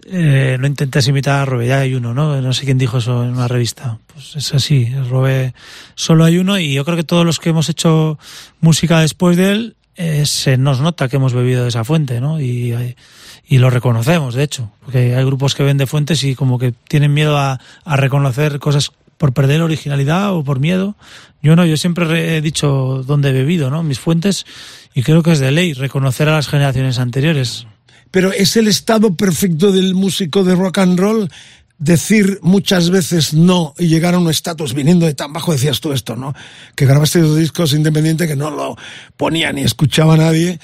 eh, no intentes imitar a Robe, ya hay uno, ¿no? No sé quién dijo eso en una revista. Pues es así, Robe, solo hay uno y yo creo que todos los que hemos hecho música después de él, eh, se nos nota que hemos bebido de esa fuente, ¿no? Y, lo reconocemos, de hecho, porque hay grupos que ven de fuentes y como que tienen miedo a, reconocer cosas por perder originalidad o por miedo. Yo no, yo siempre re- he dicho dónde he bebido, ¿no? Mis fuentes, y creo que es de ley reconocer a las generaciones anteriores. Pero es el estado perfecto del músico de rock and roll decir muchas veces no y llegar a un estatus viniendo de tan bajo, decías tú esto, ¿no? Que grabaste dos discos independientes que no lo ponía ni escuchaba nadie.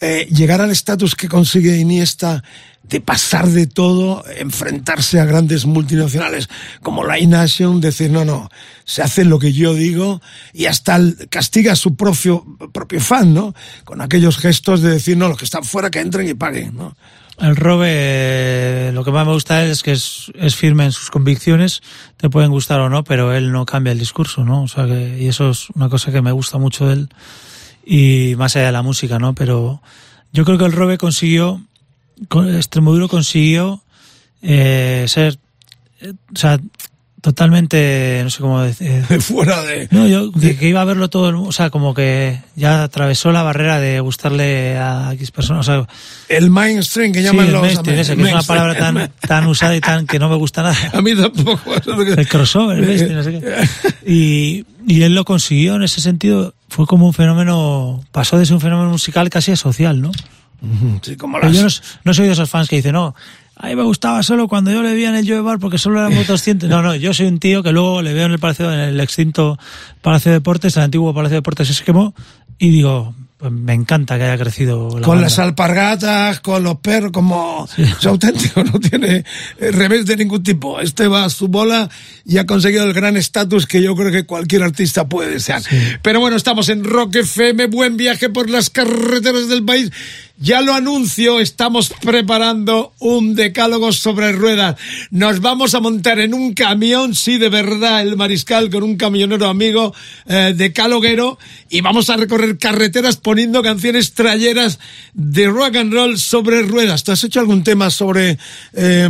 Eh, llegar al estatus que consigue Iniesta de pasar de todo, enfrentarse a grandes multinacionales como la Nation, decir no, no, se hace lo que yo digo y hasta castiga a su propio, propio fan, ¿no? Con aquellos gestos de decir no, los que están fuera que entren y paguen, ¿no? El Robe, eh, lo que más me gusta es que es, es firme en sus convicciones, te pueden gustar o no, pero él no cambia el discurso, ¿no? O sea que, y eso es una cosa que me gusta mucho de él, y más allá de la música, ¿no? Pero yo creo que el Robe consiguió, con- Extremoduro consiguió eh, ser, eh, o sea, totalmente, no sé cómo decir, fuera de... no, yo que, que iba a verlo todo, el mu- o sea, como que ya atravesó la barrera de gustarle a X personas, o sea, El mainstream que llaman el los... mainstream, ese, que es una palabra tan, tan usada y tan que no me gusta nada. A mí tampoco. El crossover, el mainstream, no sé qué. Y, y él lo consiguió en ese sentido. Fue como un fenómeno, pasó de ser un fenómeno musical casi a social, ¿no? Sí, como las... yo no, no soy de esos fans que dicen, no, a mí me gustaba solo cuando yo le veía en el Joe Bar porque solo éramos 200. No, no, yo soy un tío que luego le veo en el palacio, en el extinto Palacio de Deportes, el antiguo Palacio de Deportes se quemó, y digo, pues me encanta que haya crecido la con banda. las alpargatas, con los perros, como es auténtico, no tiene eh, revés de ningún tipo. Este va a su bola y ha conseguido el gran estatus que yo creo que cualquier artista puede desear. Pero bueno, estamos en Rock FM, buen viaje por las carreteras del país. Ya lo anuncio, estamos preparando un decálogo sobre ruedas. Nos vamos a montar en un camión, sí, de verdad, el mariscal con un camionero amigo eh, decaloguero y vamos a recorrer carreteras poniendo canciones trayeras de rock and roll sobre ruedas. ¿Te has hecho algún tema sobre eh,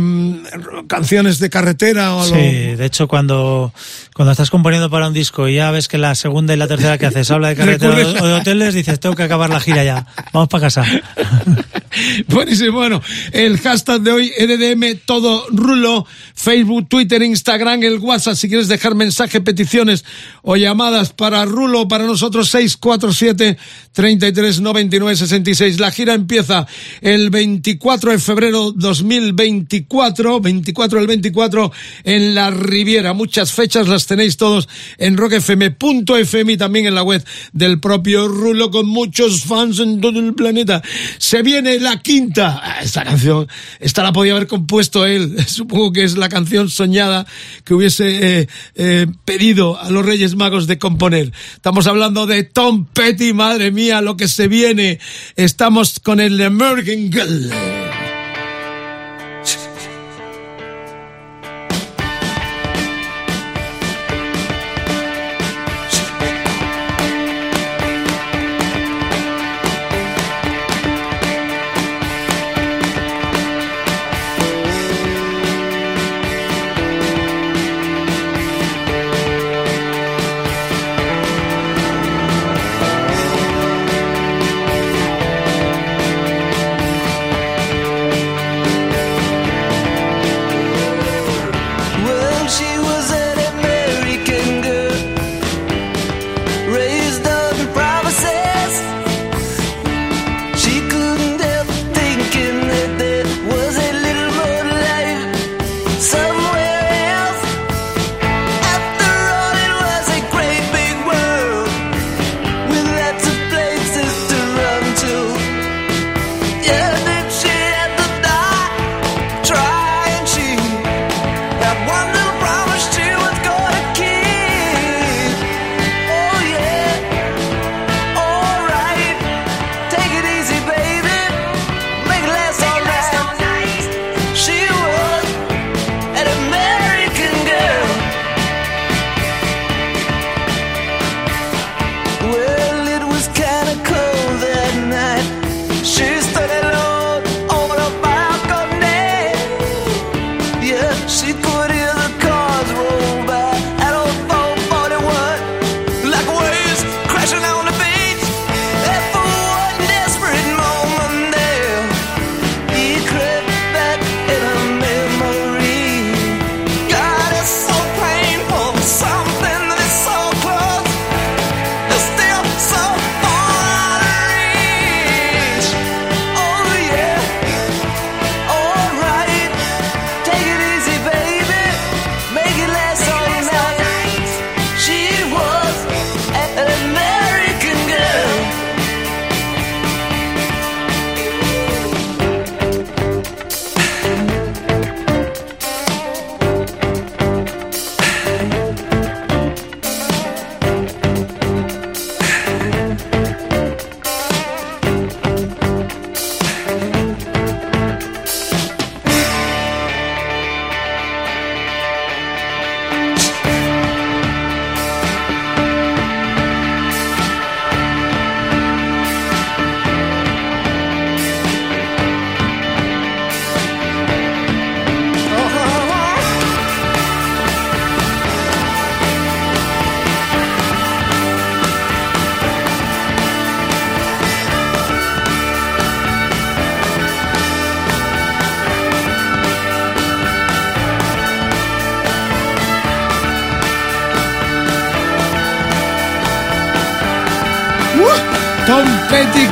canciones de carretera o algo? Sí, de hecho cuando, cuando estás componiendo para un disco y ya ves que la segunda y la tercera que haces habla de carretera o de hoteles, dices, tengo que acabar la gira ya, vamos para casa. Buenísimo. Bueno, el hashtag de hoy, EDM, todo rulo, Facebook, Twitter, Instagram, el WhatsApp, si quieres dejar mensaje, peticiones o llamadas para rulo, para nosotros, 647 33 99 66. La gira empieza el 24 de febrero 2024, 24 del 24, en la Riviera. Muchas fechas las tenéis todos en rockfm.fm y también en la web del propio Rulo con muchos fans en todo el planeta. Se viene la quinta. Ah, Esta canción, esta la podía haber compuesto él. Supongo que es la canción soñada que hubiese eh, eh, pedido a los Reyes Magos de componer. Estamos hablando de Tom Petty, madre mía, lo que se viene. Estamos con el American Girl.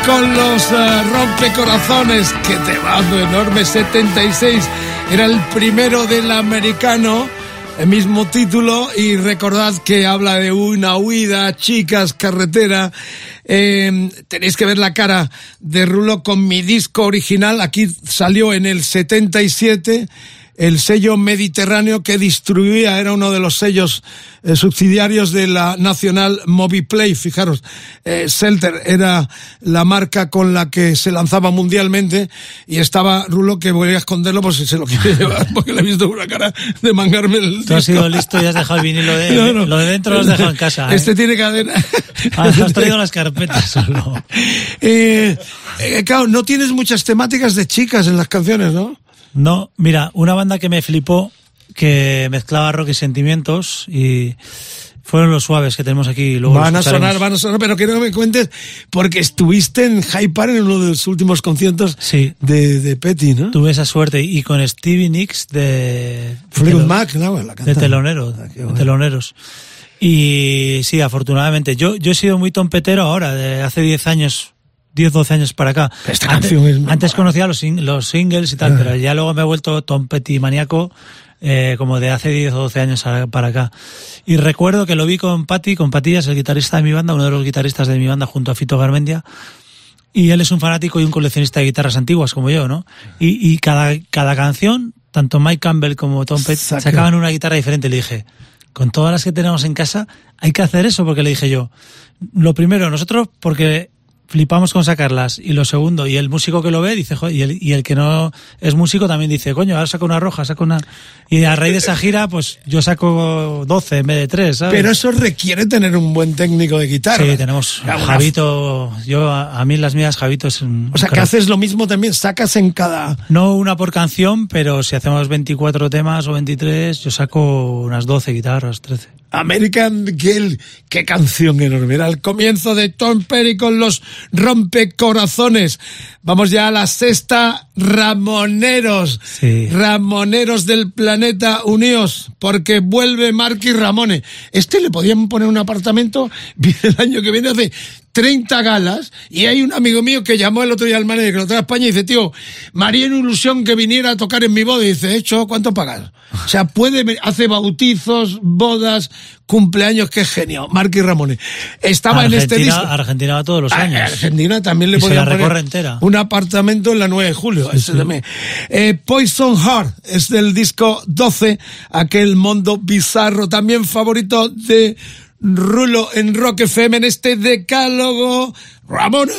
Con los uh, rompecorazones, que te va enorme 76. Era el primero del americano, el mismo título, y recordad que habla de una huida, chicas, carretera. Eh, tenéis que ver la cara de Rulo con mi disco original. Aquí salió en el 77 el sello mediterráneo que distribuía, era uno de los sellos eh, subsidiarios de la Nacional Moviplay. Fijaros, eh, Selter era la marca con la que se lanzaba mundialmente y estaba Rulo que voy a esconderlo por si se lo quiere llevar, porque le he visto una cara de mangarme el Tú has sido listo y has dejado el vinilo de, lo de dentro lo has dejado en casa. Este ¿eh? tiene cadena. Has traído las carpetas solo. Eh, eh, claro, no tienes muchas temáticas de chicas en las canciones, ¿no? No, mira, una banda que me flipó, que mezclaba rock y sentimientos y fueron los suaves que tenemos aquí. Luego van a sonar, van a sonar, pero quiero que me cuentes porque estuviste en Hyde Park en uno de los últimos conciertos sí. de, de Petty, ¿no? Tuve esa suerte y con Stevie Nicks de... Fleetwood Mac, no, la de teloneros, ah, de teloneros. Y sí, afortunadamente. Yo, yo he sido muy tompetero ahora, de hace 10 años 10, 12 años para acá. Esta antes, canción es antes conocía los, los singles y tal, Ah. pero ya luego me he vuelto Tom Petty maníaco eh, como de hace 10 o 12 años para acá. Y recuerdo que lo vi con Patti, con Patillas, el guitarrista de mi banda, uno de los guitarristas de mi banda junto a Fito Garmendia. Y él es un fanático y un coleccionista de guitarras antiguas como yo, ¿no? Y, y cada, cada canción, tanto Mike Campbell como Tom Petty, Saca. sacaban una guitarra diferente. Le dije, con todas las que tenemos en casa, hay que hacer eso, porque le dije yo, lo primero, nosotros, porque flipamos con sacarlas, y lo segundo, y el músico que lo ve dice, "Joder", y el, y el que no es músico también dice, coño, ahora saco una roja, saco una... Y a raíz de esa gira, pues yo saco 12 en vez de 3, ¿sabes? Pero eso requiere tener un buen técnico de guitarra. Sí, tenemos una- Javito, yo a, a mí las mías Javito es un... O sea, que haces lo mismo también, sacas en cada... No una por canción, pero si hacemos 24 temas o 23, yo saco unas 12 guitarras, 13. American Girl, qué canción enorme. Era el comienzo de Tom Perry con los rompecorazones. Vamos ya a la sexta, Ramoneros. Sí. Ramoneros del planeta unidos, porque vuelve Marky Ramone. Este le podían poner un apartamento, viene el año que viene, hace 30 galas, y hay un amigo mío que llamó el otro día al manager que lo trae a España y dice, tío, me haría una ilusión que viniera a tocar en mi boda. Y dice, hecho, ¿cuánto pagas? O sea, puede, hace bautizos, bodas, cumpleaños, qué genio. Marky Ramone. Estaba en este disco. Argentina va todos los A- años. Argentina también le la poner entera. un apartamento en la 9 de julio. ese también. Eh, Poison Heart es del disco 12, aquel mundo bizarro, también favorito de Rulo en Rock FM en este decálogo. Ramón.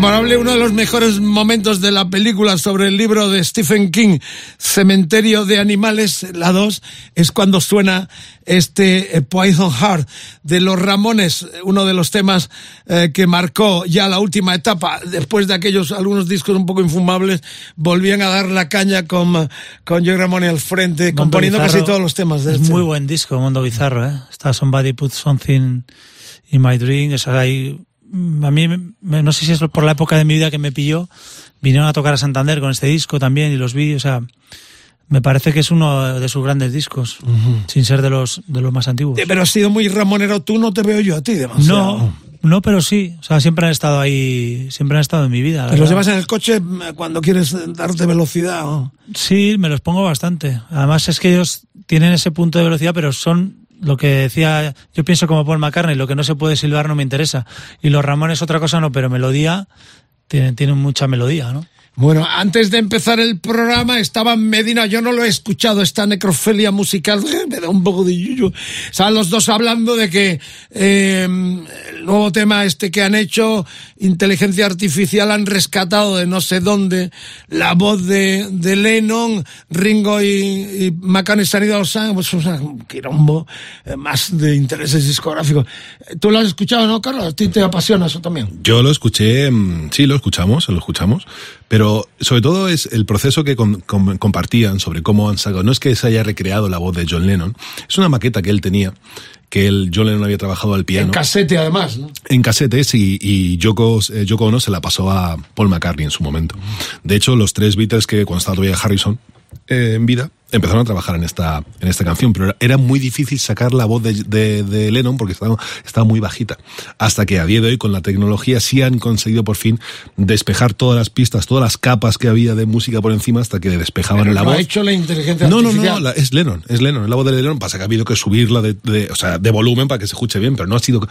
Memorable, uno de los mejores momentos de la película sobre el libro de Stephen King, Cementerio de Animales, la 2, es cuando suena este eh, Poison Heart de los Ramones, uno de los temas eh, que marcó ya la última etapa. Después de aquellos algunos discos un poco infumables, volvían a dar la caña con, con Joe Ramone al frente, componiendo casi todos los temas de es este. muy buen disco, Mundo Bizarro, ¿eh? Está Somebody Put Something in My Dream, ahí a mí, no sé si es por la época de mi vida que me pilló, vinieron a tocar a Santander con este disco también y los vi, o sea, me parece que es uno de sus grandes discos, sin ser de los, de los más antiguos. Eh, Pero has sido muy ramonero, tú no te veo yo a ti demasiado. No, no, pero sí, o sea, siempre han estado ahí, siempre han estado en mi vida. la ¿Te los llevas en el coche eh, cuando quieres darte velocidad? o? Sí, me los pongo bastante. Además es que ellos tienen ese punto de velocidad, pero son lo que decía, yo pienso como Paul McCartney, lo que no se puede silbar no me interesa. Y los Ramones otra cosa no, pero melodía, tienen, tienen mucha melodía, ¿no? Bueno, antes de empezar el programa estaba en Medina, yo no lo he escuchado, esta necrofilia musical, me da un poco de yuyu. Estaban los dos hablando de que eh, el nuevo tema este que han hecho, inteligencia artificial, han rescatado de no sé dónde la voz de, de Lennon, Ringo y, y McCartney se han ido a Los Ángeles, pues un quirombo eh, más de intereses discográficos. ¿Tú lo has escuchado, no, Carlos? ¿A te apasiona eso también? Yo lo escuché, mm, sí, lo escuchamos, lo escuchamos, pero sobre todo es el proceso que compartían sobre cómo han sacado. No es que se haya recreado la voz de John Lennon, es una maqueta que él tenía, que él, John Lennon había trabajado al piano. En casete, además, ¿no? en casetes y, y Yoko, eh, Yoko Ono se la pasó a Paul McCartney en su momento. De hecho, los tres Beatles que cuando estaba todavía Harrison eh, en vida empezaron a trabajar en esta, en esta canción, pero era, era muy difícil sacar la voz de, de- de Lennon porque estaba, estaba muy bajita. Hasta que a día de hoy con la tecnología sí han conseguido por fin despejar todas las pistas, todas las capas que había de música por encima hasta que despejaban Pero la voz. ha hecho la inteligencia No, no, artificial. no, la- es Lennon, es Lennon, es la voz de Lennon, pasa que ha habido que subirla de, de- o sea, de volumen para que se escuche bien, pero no ha sido,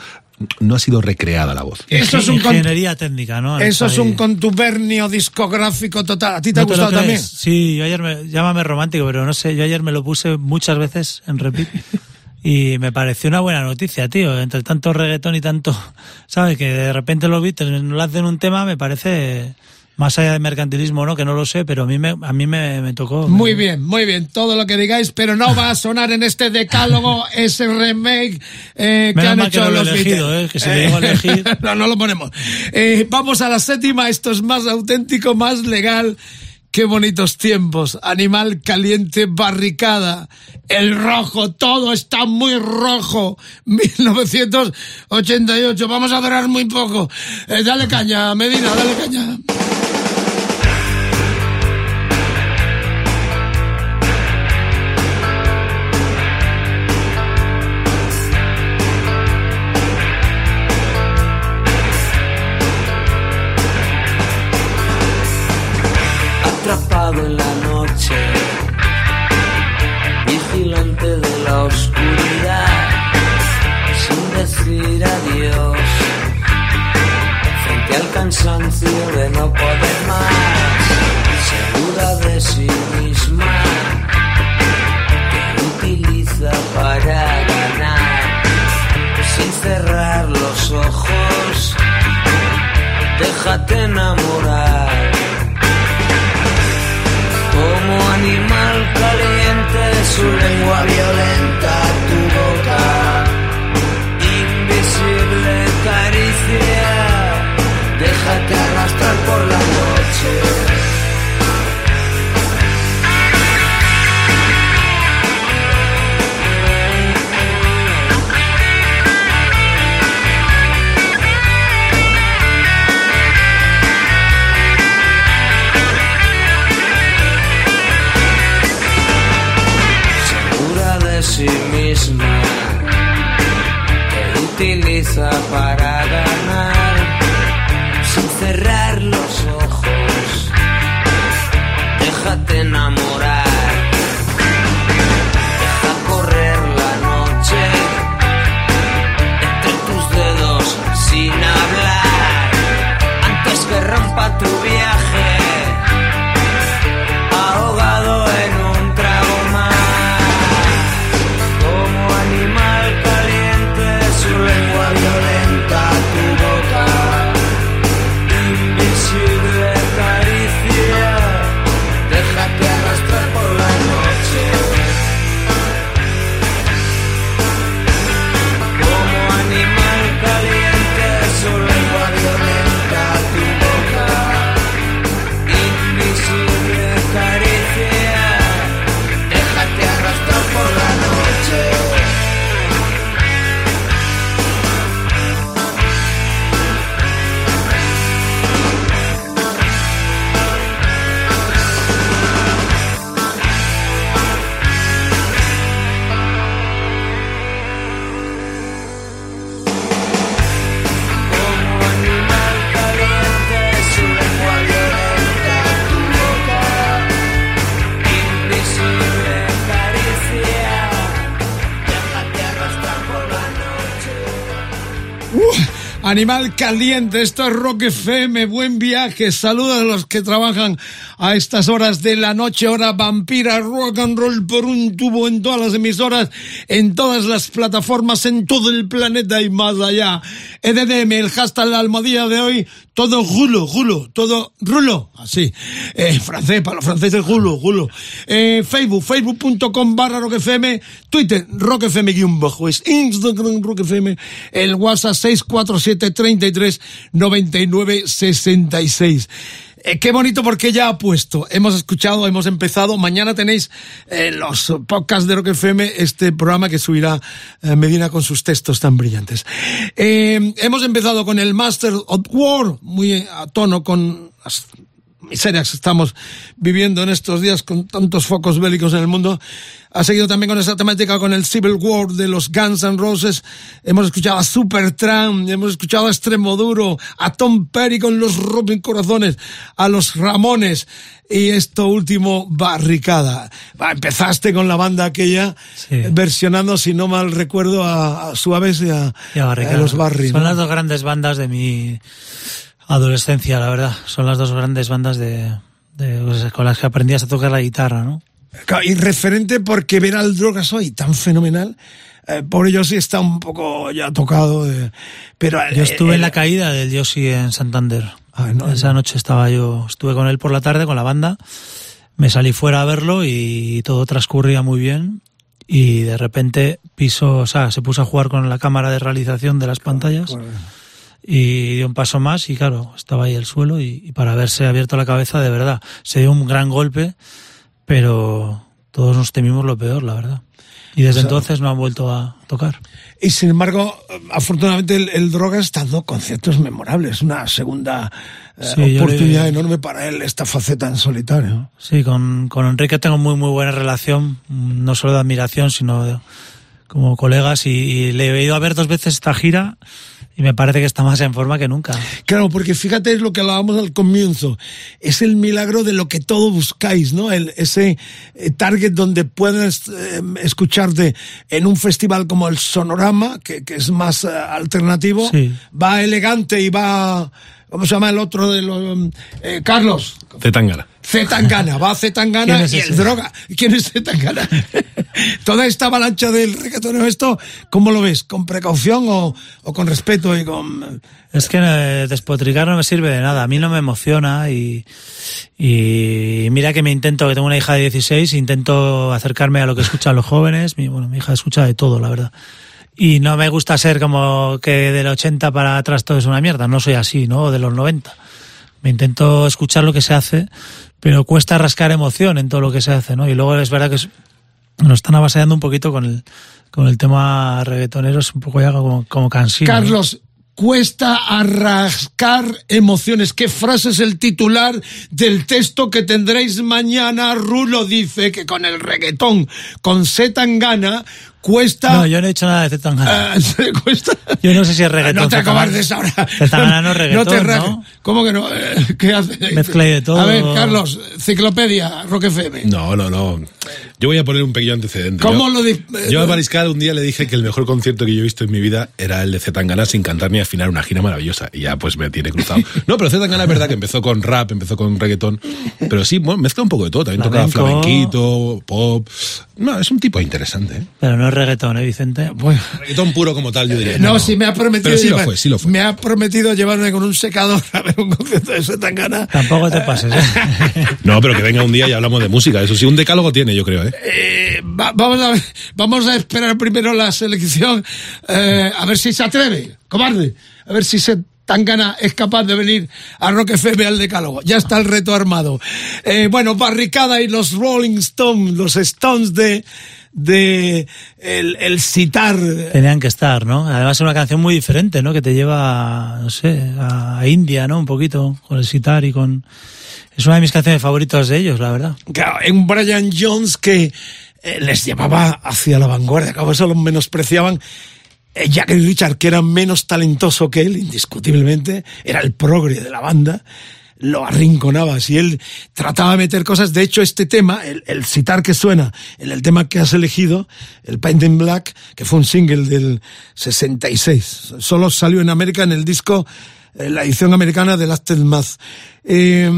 no ha sido recreada la voz. Eso es un con- Ingeniería técnica, ¿no? Eso es Ahí. un contubernio discográfico total. ¿A ti te ha ¿No lo gustado también? Sí, yo ayer me, llámame romántico, pero no sé, yo ayer me lo puse muchas veces en repeat y me pareció una buena noticia, tío. Entre tanto reggaetón y tanto, ¿sabes? Que de repente los Beatles no le hacen un tema, me parece más allá de mercantilismo, ¿no? Que no lo sé, pero a mí me, a mí me, me tocó. Muy bien, muy bien, todo lo que digáis, pero no va a sonar en este decálogo ese remake eh, que han que hecho no lo he los elegido, eh, que lo a elegir. no, no lo ponemos. Eh, vamos a la séptima, esto es más auténtico, más legal. Qué bonitos tiempos. Animal caliente, barricada. El rojo, todo está muy rojo. 1988. Vamos a durar muy poco. Eh, dale caña, Medina, dale caña. En la noche, vigilante de la oscuridad, sin decir adiós, frente al cansancio de no poder más, segura de sí misma, que utiliza para ganar, sin cerrar los ojos, déjate enamorar como animal caliente, su lengua violenta, tu boca, invisible caricia, déjate arrastrar por la utiliza Animal Caliente, esto es Rock buen viaje, saludos a los que trabajan a estas horas de la noche, hora vampira, rock and roll por un tubo en todas las emisoras, en todas las plataformas, en todo el planeta y más allá. EDDM, el hashtag la almohadilla de hoy, todo rulo, rulo, todo rulo, así, eh, francés, para los franceses rulo, rulo. Eh, Facebook, facebook.com barra Rock FM, Twitter, Rock FM guion bajo, es Instagram Rock FM, el WhatsApp 647 33 99 66. Eh, qué bonito porque ya ha puesto. Hemos escuchado, hemos empezado. Mañana tenéis en los podcasts de Rock FM este programa que subirá eh, Medina con sus textos tan brillantes. Eh, hemos empezado con el Master of War, muy a tono con miserias que estamos viviendo en estos días con tantos focos bélicos en el mundo. Ha seguido también con esa temática con el Civil War de los Guns N' Roses. Hemos escuchado a Supertramp, hemos escuchado a Extremoduro, a Tom Perry con los Robin Corazones, a los Ramones y esto último, Barricada. Empezaste con la banda aquella Sí. versionando, si no mal recuerdo, a, a Suaves y a, Y a a los Barry. Son ¿no? las dos grandes bandas de mi adolescencia, la verdad. Son las dos grandes bandas de, de- pues, con las que aprendías a tocar la guitarra, ¿no? Claro, Y referente porque ver al Drogas hoy tan fenomenal, eh, por ello sí está un poco ya tocado, eh, pero... Yo estuve eh, en la caída del Yoshi en Santander. Ah, no, Esa noche estaba yo, estuve con él por la tarde con la banda, me salí fuera a verlo y todo transcurría muy bien y de repente piso, o sea, se puso a jugar con la cámara de realización de las pantallas y dio un paso más y claro, estaba ahí el suelo y, y para haberse abierto la cabeza de verdad, se dio un gran golpe, pero todos nos temimos lo peor, la verdad. Y desde O sea- entonces no han vuelto a tocar. Y sin embargo, afortunadamente el, el Drogas está dando conciertos memorables, una segunda eh, Sí, oportunidad le- enorme para él, esta faceta en solitario. Sí, con, con Enrique tengo muy muy buena relación, no solo de admiración, sino de- como colegas y, y le he ido a ver dos veces esta gira y me parece que está más en forma que nunca. Claro, porque fíjate es lo que hablábamos al comienzo, es el milagro de lo que todo buscáis, ¿no? El, ese eh, target donde puedes eh, escucharte en un festival como el Sonorama, que, que es más eh, alternativo, Sí. va elegante y va, ¿cómo se llama el otro de los... eh, Carlos, Zetangana. Zetangana, va Zetangana ¿Quién es y el droga. ¿Quién es Zetangana? Toda esta avalancha del reggaetón, esto, ¿cómo lo ves? ¿Con precaución o, o con respeto y con... Es que eh, despotricar no me sirve de nada, a mí no me emociona y, y mira que me intento, que tengo una hija de 16, intento acercarme a lo que escuchan los jóvenes, mi, bueno, mi hija escucha de todo, la verdad. Y no me gusta ser como que del 80 para atrás todo es una mierda, no soy así, ¿no? De los 90. Me intento escuchar lo que se hace, pero cuesta rascar emoción en todo lo que se hace, ¿no? Y luego es verdad que nos están avasalando un poquito con el, con el tema reggaetonero, es un poco ya como, como. Carlos, cuesta arrascar emociones. ¿Qué frase es el titular del texto que tendréis mañana? Rulo dice que con el reggaetón, con Zetangana, cuesta... No, yo no he hecho nada de Zetangana. Ah, ¿se cuesta? Yo no sé si es reggaetón. No te acobardes ahora. Zetangana no es reggaetón, te ¿no? ¿Cómo que no? Eh, ¿Qué hace? Mezcla de todo. A ver, Carlos, Ciclopedia, Rock FM. No, no, no. Yo voy a poner un pequeño antecedente. ¿Cómo yo, lo di- Yo a Mariscal un día le dije que el mejor concierto que yo he visto en mi vida era el de Zetangana sin cantar ni afinar una gira maravillosa. Y ya pues me tiene cruzado. No, pero Zetangana es verdad que empezó con rap, empezó con reggaetón. Pero sí, bueno, mezcla un poco de todo. También toca Flamenco. flamenquito, pop. No, es un tipo interesante. ¿eh? Pero no es reggaetón, ¿eh, Vicente? Bueno. Reggaetón puro como tal, yo diría. No, sí me ha prometido Pero sí lo fue, sí lo fue. me ha prometido llevarme con un secador a ver un concierto de Zetangana. Tampoco te pases, ¿eh? No, pero que venga un día y hablamos de música. Eso sí, un decálogo tiene, yo creo, ¿eh? Eh, va- vamos, a ver- vamos a esperar primero la selección, eh, a ver si se atreve, cobarde, a ver si se tan gana es capaz de venir a Rock FM al decálogo. Ya está el reto armado. Eh, bueno, Barricada y los Rolling Stones, los Stones de, de el, el citar. Tenían que estar, ¿no? Además es una canción muy diferente, ¿no? Que te lleva, no sé, a India, ¿no? Un poquito, con el sitar y con... Es una de mis canciones favoritas de ellos, la verdad. Claro, en Brian Jones que eh, les llevaba hacia la vanguardia, como eso los menospreciaban. Eh, Jack Richard, que era menos talentoso que él, indiscutiblemente, era el progre de la banda. Lo arrinconabas y él trataba de meter cosas. De hecho, este tema, el, el citar que suena en el tema que has elegido, el Paint in Black, que fue un single del 66, solo salió en América en el disco, en la edición americana de Last Math. Eh,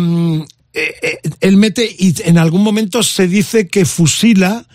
eh, eh, él mete y en algún momento se dice que fusila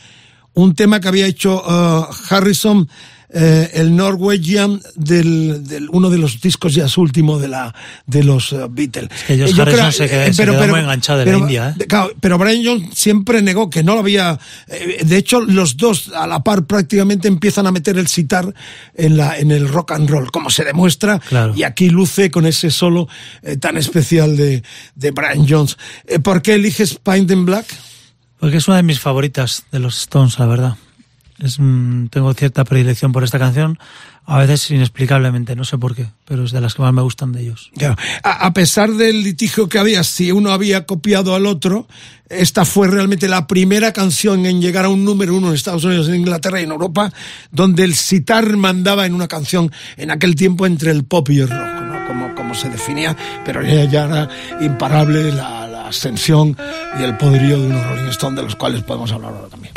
un tema que había hecho uh, Harrison eh, el Norwegian del, del, uno de los discos ya último de la de los uh, Beatles. Es que ellos Yo Harrison creo- se queda, eh, se quedó muy enganchado de pero- la India, ¿eh? Claro, pero Brian Jones siempre negó que no lo había. eh, De hecho, los dos a la par prácticamente empiezan a meter el sitar en, la, en el rock and roll, como se demuestra. Claro. Y aquí luce con ese solo eh, tan especial de, de Brian Jones. Eh, ¿Por qué eliges Paint in Black? Porque es una de mis favoritas de los Stones, la verdad. Es, mm, tengo cierta predilección por esta canción, a veces inexplicablemente, no sé por qué, pero es de las que más me gustan de ellos. Ya. A, a pesar del litigio que había, si uno había copiado al otro, esta fue realmente la primera canción en llegar a un número uno en Estados Unidos, en Inglaterra y en Europa, donde el sitar mandaba en una canción en aquel tiempo entre el pop y el rock, ¿no? como, como se definía, pero ya, ya era imparable la, la ascensión y el poderío de unos Rolling Stones, de los cuales podemos hablar ahora también.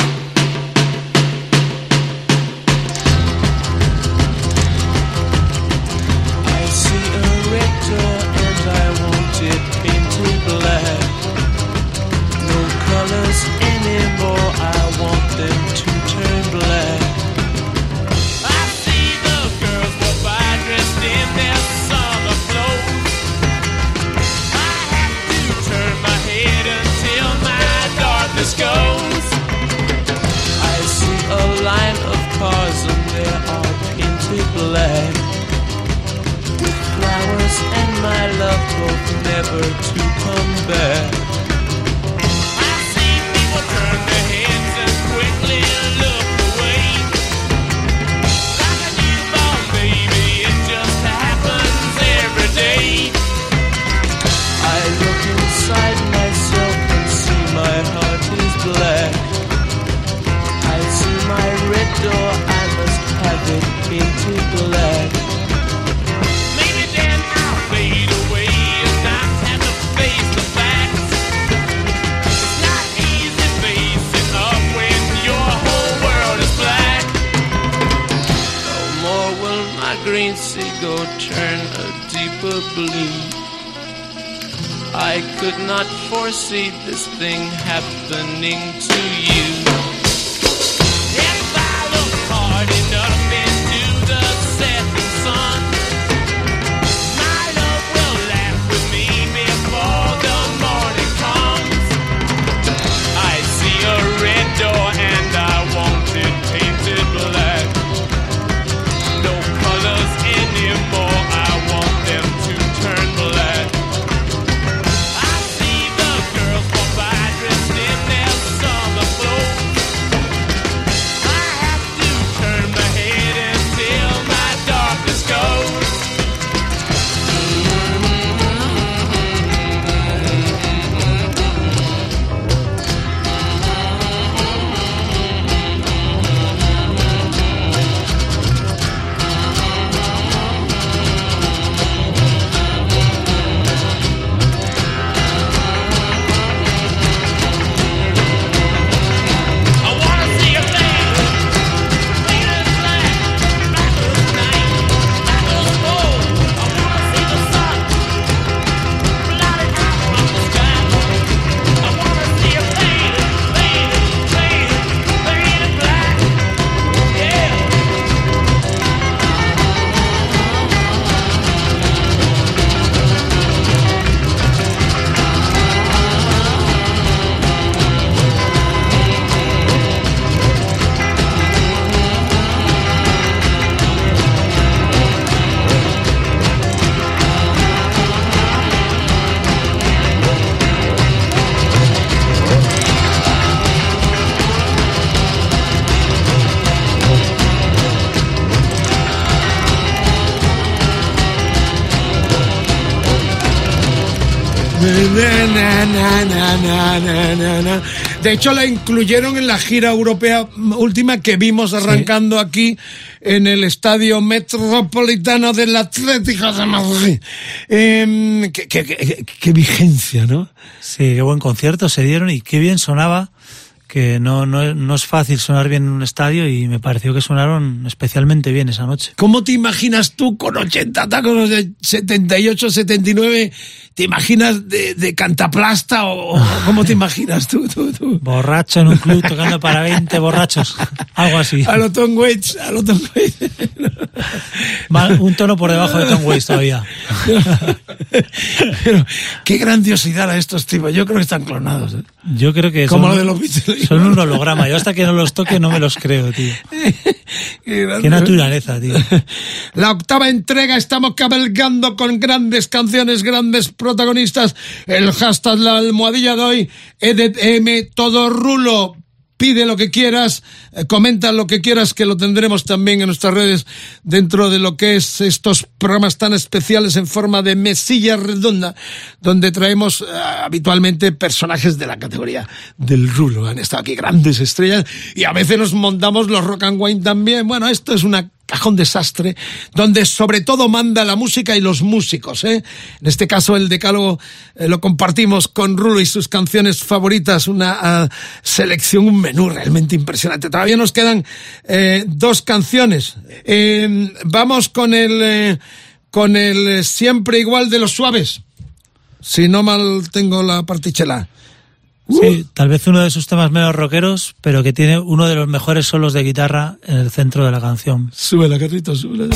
Na, na, na. De hecho, la incluyeron en la gira europea última que vimos arrancando aquí en el Estadio Metropolitano del Atlético de Madrid. Eh, qué, qué, qué, qué vigencia, ¿no? Sí, qué buen concierto se dieron y qué bien sonaba que no, no, no, es fácil sonar bien en un estadio y me pareció que sonaron especialmente bien esa noche. ¿Cómo te imaginas tú con 80 tacos de 78, 79? ¿Te imaginas de, de cantaplasta o cómo te imaginas tú, tú, tú? Borracho en un club tocando para 20 borrachos, algo así. A lo Tom Waits, a lo Tom Waits. un tono por debajo de Tom Waits todavía. Pero qué grandiosidad a estos tipos. Yo creo que están clonados. ¿eh? Yo creo que Como son, lo de los Beatles. son un holograma. Yo hasta que no los toque no me los creo, tío. Qué, Qué naturaleza, tío. La octava entrega, estamos cabalgando con grandes canciones, grandes protagonistas. El hashtag, la almohadilla de hoy, EDM, todo rulo. Pide lo que quieras, eh, comenta lo que quieras, que lo tendremos también en nuestras redes dentro de lo que es estos programas tan especiales en forma de mesilla redonda, donde traemos eh, habitualmente personajes de la categoría del rulo. Han estado aquí grandes estrellas y a veces nos montamos los rock and wine también. Bueno, esto es una cajón desastre, donde sobre todo manda la música y los músicos. ¿eh? En este caso el decálogo eh, lo compartimos con Rulo y sus canciones favoritas, una uh, selección, un menú realmente impresionante. Todavía nos quedan eh, dos canciones. Eh, vamos con el, con el siempre igual de los suaves. Si no mal tengo la partichela. Sí, tal vez uno de sus temas menos rockeros, pero que tiene uno de los mejores solos de guitarra en el centro de la canción. Súbela, Carrito, súbela.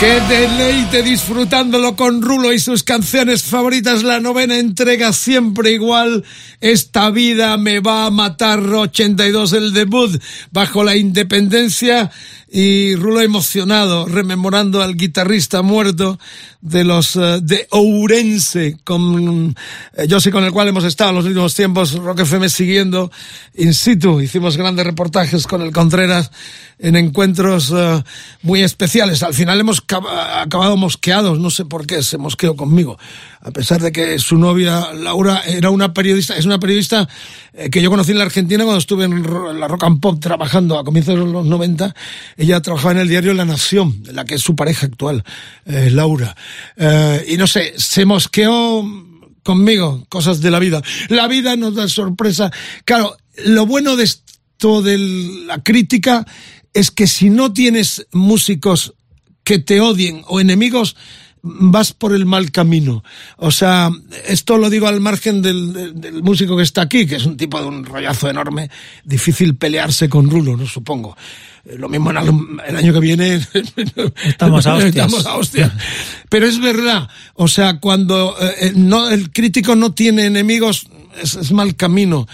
Qué deleite disfrutándolo con Rulo y sus canciones favoritas. La novena entrega siempre igual. Esta vida me va a matar. 82 el debut bajo la independencia y Rulo emocionado rememorando al guitarrista muerto de los uh, de Ourense con eh, yo sé con el cual hemos estado en los últimos tiempos Rock FM siguiendo in situ. Hicimos grandes reportajes con el Contreras en encuentros uh, muy especiales. Al final hemos acabado mosqueados no sé por qué se mosqueó conmigo a pesar de que su novia Laura era una periodista es una periodista eh, que yo conocí en la Argentina cuando estuve en la Rock and Pop trabajando a comienzos de los 90 ella trabajaba en el diario La Nación, la que es su pareja actual, eh, Laura. Eh, y no sé, se mosqueó conmigo, cosas de la vida. La vida nos da sorpresa. Claro, lo bueno de esto de la crítica es que si no tienes músicos que te odien o enemigos, vas por el mal camino. O sea, esto lo digo al margen del, músico que está aquí, que es un tipo de un rollazo enorme, difícil pelearse con Rulo, no supongo. Eh, lo mismo el año que viene estamos a hostias. Estamos a hostias. Pero es verdad, o sea, cuando eh, eh, no, el crítico no tiene enemigos, es, es mal camino.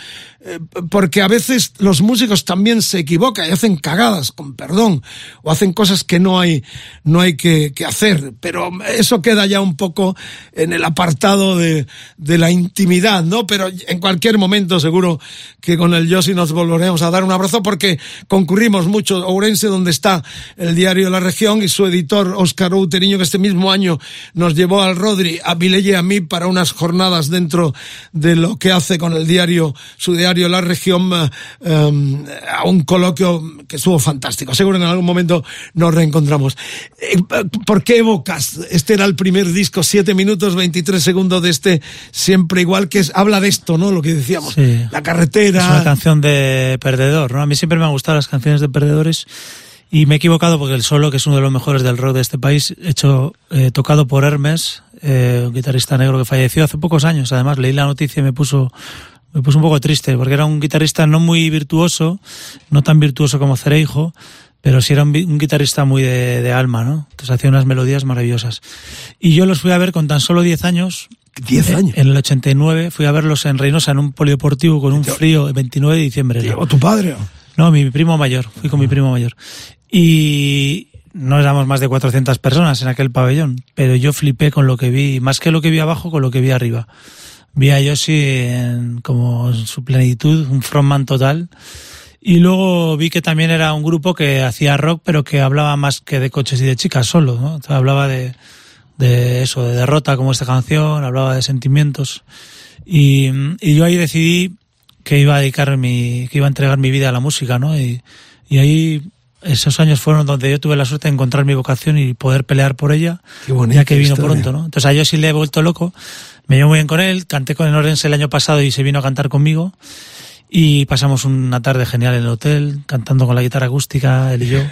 Eh, porque a veces los músicos también se equivocan y hacen cagadas, con perdón, o hacen cosas que no hay, no hay que, que hacer, pero eso queda ya un poco en el apartado de, de, la intimidad, ¿no? Pero en cualquier momento seguro que con el Yossi nos volveremos a dar un abrazo porque concurrimos mucho a Ourense, donde está el diario La Región y su editor Óscar Outeriño, que este mismo año nos llevó al Rodri, a Vilelle y a mí para unas jornadas dentro de lo que hace con el diario, su diario la región um, a un coloquio que estuvo fantástico. Seguro en algún momento nos reencontramos. Eh, ¿Por qué evocas? Este era el primer disco, 7 minutos 23 segundos de este Siempre Igual, que es, habla de esto, ¿no? Lo que decíamos. La carretera. Es una canción de perdedor, ¿no? A mí siempre me han gustado las canciones de perdedores. Y me he equivocado porque el solo, que es uno de los mejores del rock de este país, hecho, eh, tocado por Hermes, eh, un guitarrista negro que falleció hace pocos años. Además, leí la noticia y me puso me puse un poco triste porque era un guitarrista no muy virtuoso, no tan virtuoso como Cereijo, pero sí era un, guitarrista muy de, alma, ¿no? Entonces hacía unas melodías maravillosas. Y yo los fui a ver con tan solo 10 años. ¿10 años? En, el 89 fui a verlos en Reynosa en un polideportivo con un frío el 29 de diciembre. ¿Llegó tu padre? No, mi primo mayor, fui con mi primo mayor. Y no éramos más de 400 personas en aquel pabellón, pero yo flipé con lo que vi, más que lo que vi abajo, con lo que vi arriba vi a Yoshi en, como en su plenitud, un frontman total. Y luego vi que también era un grupo que hacía rock, pero que hablaba más que de coches y de chicas solo, ¿no? hablaba de, de eso, de derrota como esta canción, hablaba de sentimientos. Y, y yo ahí decidí que iba a dedicar mi, que iba a entregar mi vida a la música, ¿no? Y, y ahí esos años fueron donde yo tuve la suerte de encontrar mi vocación y poder pelear por ella, ya que vino pronto, ¿no? Entonces a yo sí le he vuelto loco me llevo muy bien con él, canté con el Orense el año pasado y se vino a cantar conmigo. Y pasamos una tarde genial en el hotel, cantando con la guitarra acústica, él y yo.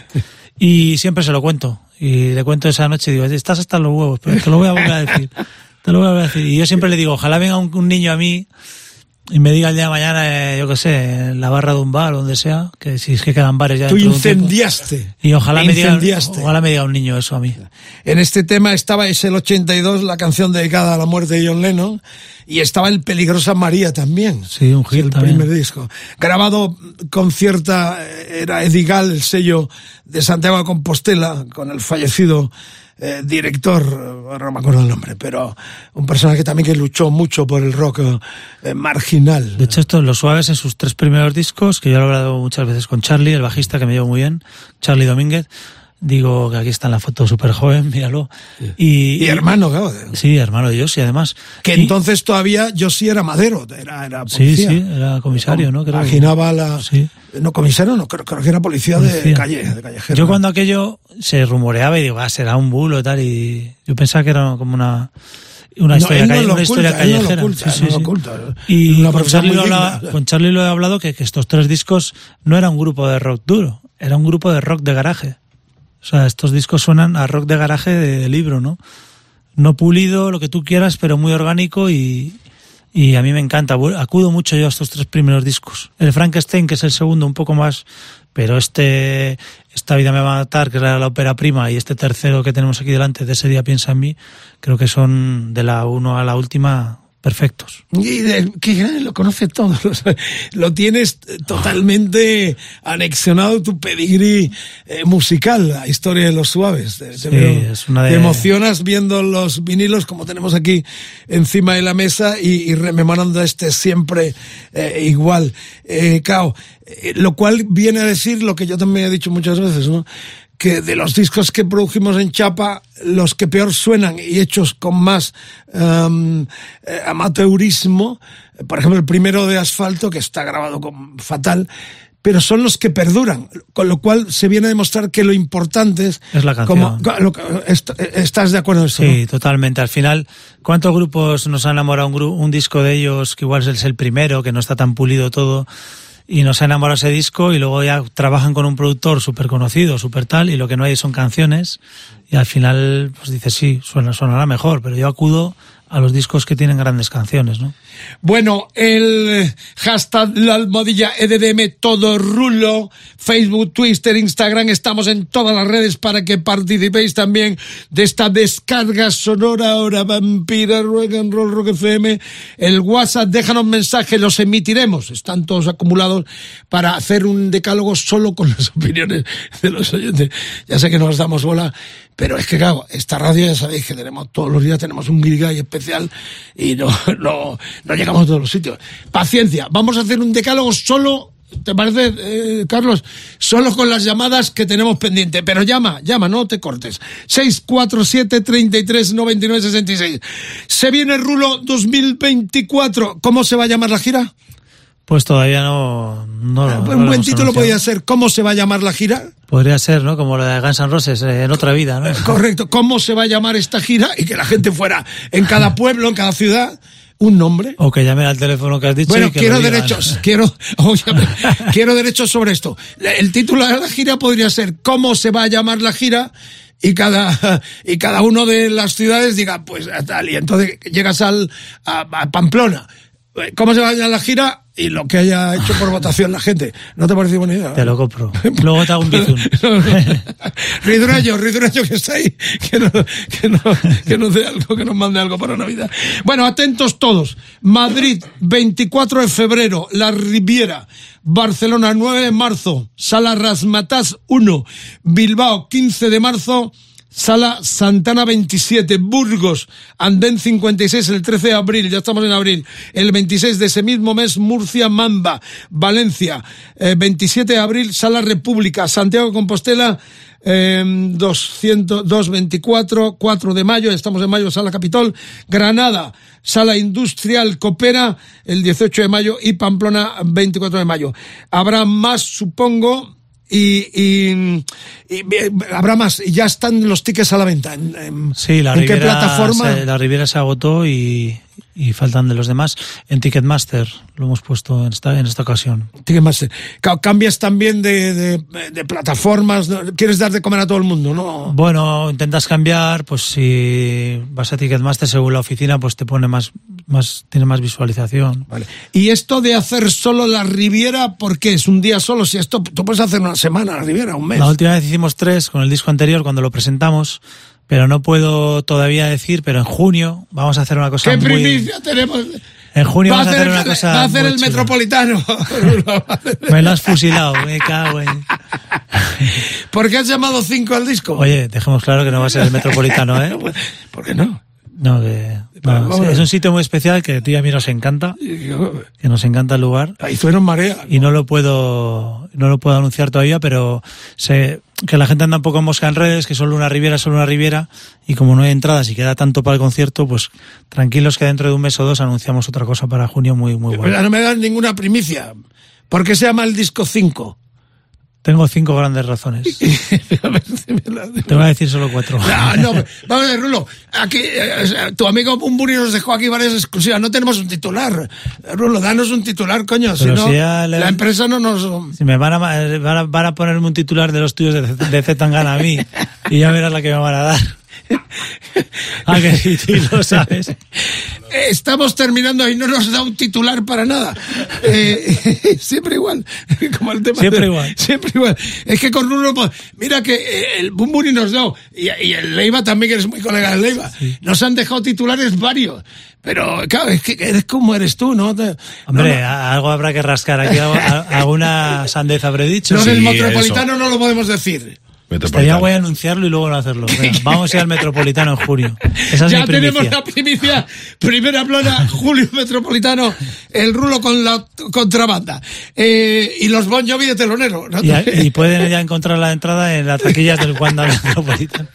Y siempre se lo cuento. Y le cuento esa noche y digo, estás hasta los huevos, pero te lo voy a volver a decir. Te lo voy a volver a decir. Y yo siempre le digo, ojalá venga un niño a mí y me diga el día de mañana, eh, yo qué sé, en la barra de un bar o donde sea, que si es que quedan bares ya. Tú incendiaste. y ojalá me, diga, ojalá me diga un niño eso a mí. En este tema estaba, es el 82, la canción dedicada a la muerte de John Lennon, y estaba el Peligrosa María también. Sí, un hit El primer disco. Grabado con cierta, era Edigal, el sello de Santiago de Compostela, con el fallecido eh, director, no me acuerdo el nombre, pero un personaje también que luchó mucho por el rock eh, marginal. De hecho, esto, Los Suaves en sus tres primeros discos, que yo he hablado muchas veces con Charlie, el bajista que me llevo muy bien, Charlie Domínguez, digo que aquí está en la foto súper joven, míralo. Y, y, hermano, claro. Sí, hermano de Josie, además. Que entonces todavía Josie era madero, era, era policía. Sí, sí, era comisario, ¿no? Creo Imaginaba la... Sí. No, comisario no, creo, creo que era policía, de calle, de callejero. Yo cuando aquello se rumoreaba y digo, ah, será un bulo y tal, y yo pensaba que era como una una historia, no, una historia callejera. No sí, sí, Y con Charlie, lo con Charlie, lo he hablado que, que, estos tres discos no era un grupo de rock duro, era un grupo de rock de garaje. O sea, estos discos suenan a rock de garaje de libro, ¿no? No pulido, lo que tú quieras, pero muy orgánico y, y a mí me encanta. Acudo mucho yo a estos tres primeros discos. El Frankenstein, que es el segundo, un poco más, pero este, Esta vida me va a matar, que era la ópera prima, y este tercero que tenemos aquí delante, de ese día piensa en mí, creo que son de la uno a la última perfectos. Y de, qué grande, lo conoce todo. Lo tienes totalmente anexionado tu pedigrí eh, musical, la historia de los suaves. Te, Sí, es una de- te emocionas viendo los vinilos como tenemos aquí encima de la mesa y, y rememorando este siempre eh, igual. Eh, eh, lo cual viene a decir lo que yo también he dicho muchas veces, ¿no? Que de los discos que produjimos en Chapa, los que peor suenan y hechos con más eh, amateurismo, por ejemplo el primero de Asfalto, que está grabado con fatal, pero son los que perduran, con lo cual se viene a demostrar que lo importante es... Es la canción. Como, lo que- est- ¿Estás de acuerdo en esto? Sí, totalmente. Al final, ¿cuántos grupos nos ha enamorado un, un disco de ellos que igual es el primero, que no está tan pulido todo? Y nos ha enamorado ese disco y luego ya trabajan con un productor súper conocido, súper tal, y lo que no hay son canciones. Y al final, pues dices, sí, suena, sonará mejor, pero yo acudo a los discos que tienen grandes canciones, ¿no? Bueno, el hashtag la almohadilla EDDM todo rulo, Facebook, Twitter, Instagram, estamos en todas las redes para que participéis también de esta descarga sonora ahora vampira rock and roll rock FM. El WhatsApp, déjanos mensajes, los emitiremos, están todos acumulados para hacer un decálogo solo con las opiniones de los oyentes. Ya sé que nos damos bola, pero es que claro, esta radio ya sabéis que tenemos todos los días tenemos un guirigay especial y no, no, no llegamos a todos los sitios. Paciencia, vamos a hacer un decálogo solo, ¿te parece, eh, Carlos? Solo con las llamadas que tenemos pendiente. Pero llama, llama, no te cortes. 647 33 99 66. Se viene Rulo 2024. ¿Cómo se va a llamar la gira? Pues todavía no... no no un lo buen título podría ser ¿Cómo se va a llamar la gira? Podría ser, ¿no? Como lo de Guns N' Roses, eh, en otra vida, ¿no? Correcto. ¿Cómo se va a llamar esta gira? Y que la gente fuera en cada pueblo, en cada ciudad, un nombre. O que llamen al teléfono que has dicho Bueno, y que quiero derechos, quiero, quiero derechos sobre esto. El título de la gira podría ser ¿Cómo se va a llamar la gira? Y cada, y cada uno de las ciudades diga, pues tal, y entonces llegas al, a, a Pamplona. ¿Cómo se va a la gira? Y lo que haya hecho por votación la gente. ¿No te parece buena idea? Te lo compro. Luego te hago un bizum. Riduraño, Riduraño que está ahí, que, no, que, no, que nos dé algo, que nos mande algo para Navidad. Bueno, atentos todos. Madrid, 24 de febrero, La Riviera. Barcelona, 9 de marzo, Sala Rasmatas 1. Bilbao, 15 de marzo, Sala Santana 27, Burgos, Andén 56 el 13 de abril, ya estamos en abril. El 26 de ese mismo mes, Murcia, Mamba, Valencia, eh, 27 de abril, Sala República, Santiago Compostela, eh, 200, 224, 4 de mayo, estamos en mayo, Sala Capitol, Granada, Sala Industrial Copera, el 18 de mayo y Pamplona, 24 de mayo. Habrá más, supongo, y, y, y, habrá más. Y ya están los tickets a la venta. ¿En, en- Sí, la ¿en qué plataforma? se, la Riviera se agotó y, y faltan de los demás. En Ticketmaster lo hemos puesto en esta, en esta ocasión. Ticketmaster. Ca- Cambias también de, de, de plataformas. Quieres dar de comer a todo el mundo, ¿no? Bueno, intentas cambiar, pues si vas a Ticketmaster según la oficina, pues te pone más, más tiene más visualización. Vale. Y esto de hacer solo la Riviera, ¿por qué? Es un día solo. Si esto, tú puedes hacer una semana la Riviera, un mes. La última vez hicimos tres con el disco anterior cuando lo presentamos, pero no puedo todavía decir, pero en junio vamos a hacer una cosa ¿Qué muy... primicia tenemos? En junio va vamos a hacer, una el- cosa va a hacer el chula. metropolitano. Me lo has fusilado, me cago en... ¿Por qué has llamado cinco al disco? Oye, dejemos claro que no va a ser el metropolitano, ¿eh? ¿Por qué no? No, que... no, es un sitio muy especial que a ti y a mí nos encanta, que nos encanta el lugar. Ahí fueron marea. y no lo puedo no lo puedo anunciar todavía pero sé que la gente anda un poco en mosca en redes que solo una riviera solo una riviera y como no hay entradas y queda tanto para el concierto pues tranquilos que dentro de un mes o dos anunciamos otra cosa para junio muy muy buena ya no me dan ninguna primicia. ¿Por qué se llama el disco 5? Tengo cinco grandes razones te voy a decir solo cuatro No, no, vamos a ver, Rulo. Aquí, eh, tu amigo Bumburi nos dejó aquí varias exclusivas. No tenemos un titular. Rulo, danos un titular, coño. Si no, si la empresa no nos. si me van a, van a van a ponerme un titular de los tuyos de, de Zetangana a mí y ya verás la que me van a dar ah que sí, sí, lo sabes estamos terminando y no nos da un titular para nada. Eh, siempre igual, como el tema Siempre de- igual. Siempre igual. Es que con Rulo, pues, mira que eh, el Bumburi nos dio, y, y el Leiva también, que eres muy colega del Leiva, nos han dejado titulares varios. Pero, claro, es que eres como eres tú, ¿no? Te- Hombre, no, no. algo habrá que rascar aquí. Alguna sandez habré dicho. Del Sí, metropolitano no lo podemos decir. Estaría guay anunciarlo y luego no hacerlo. Venga, vamos a ir al Metropolitano en junio. Esa es ya mi tenemos la primicia, primera plana, Julio Metropolitano, el rulo con la contrabanda. Eh, y los Bon Jovi de telonero. ¿no? Y, y pueden ya encontrar la entrada en las taquillas del Wanda Metropolitano.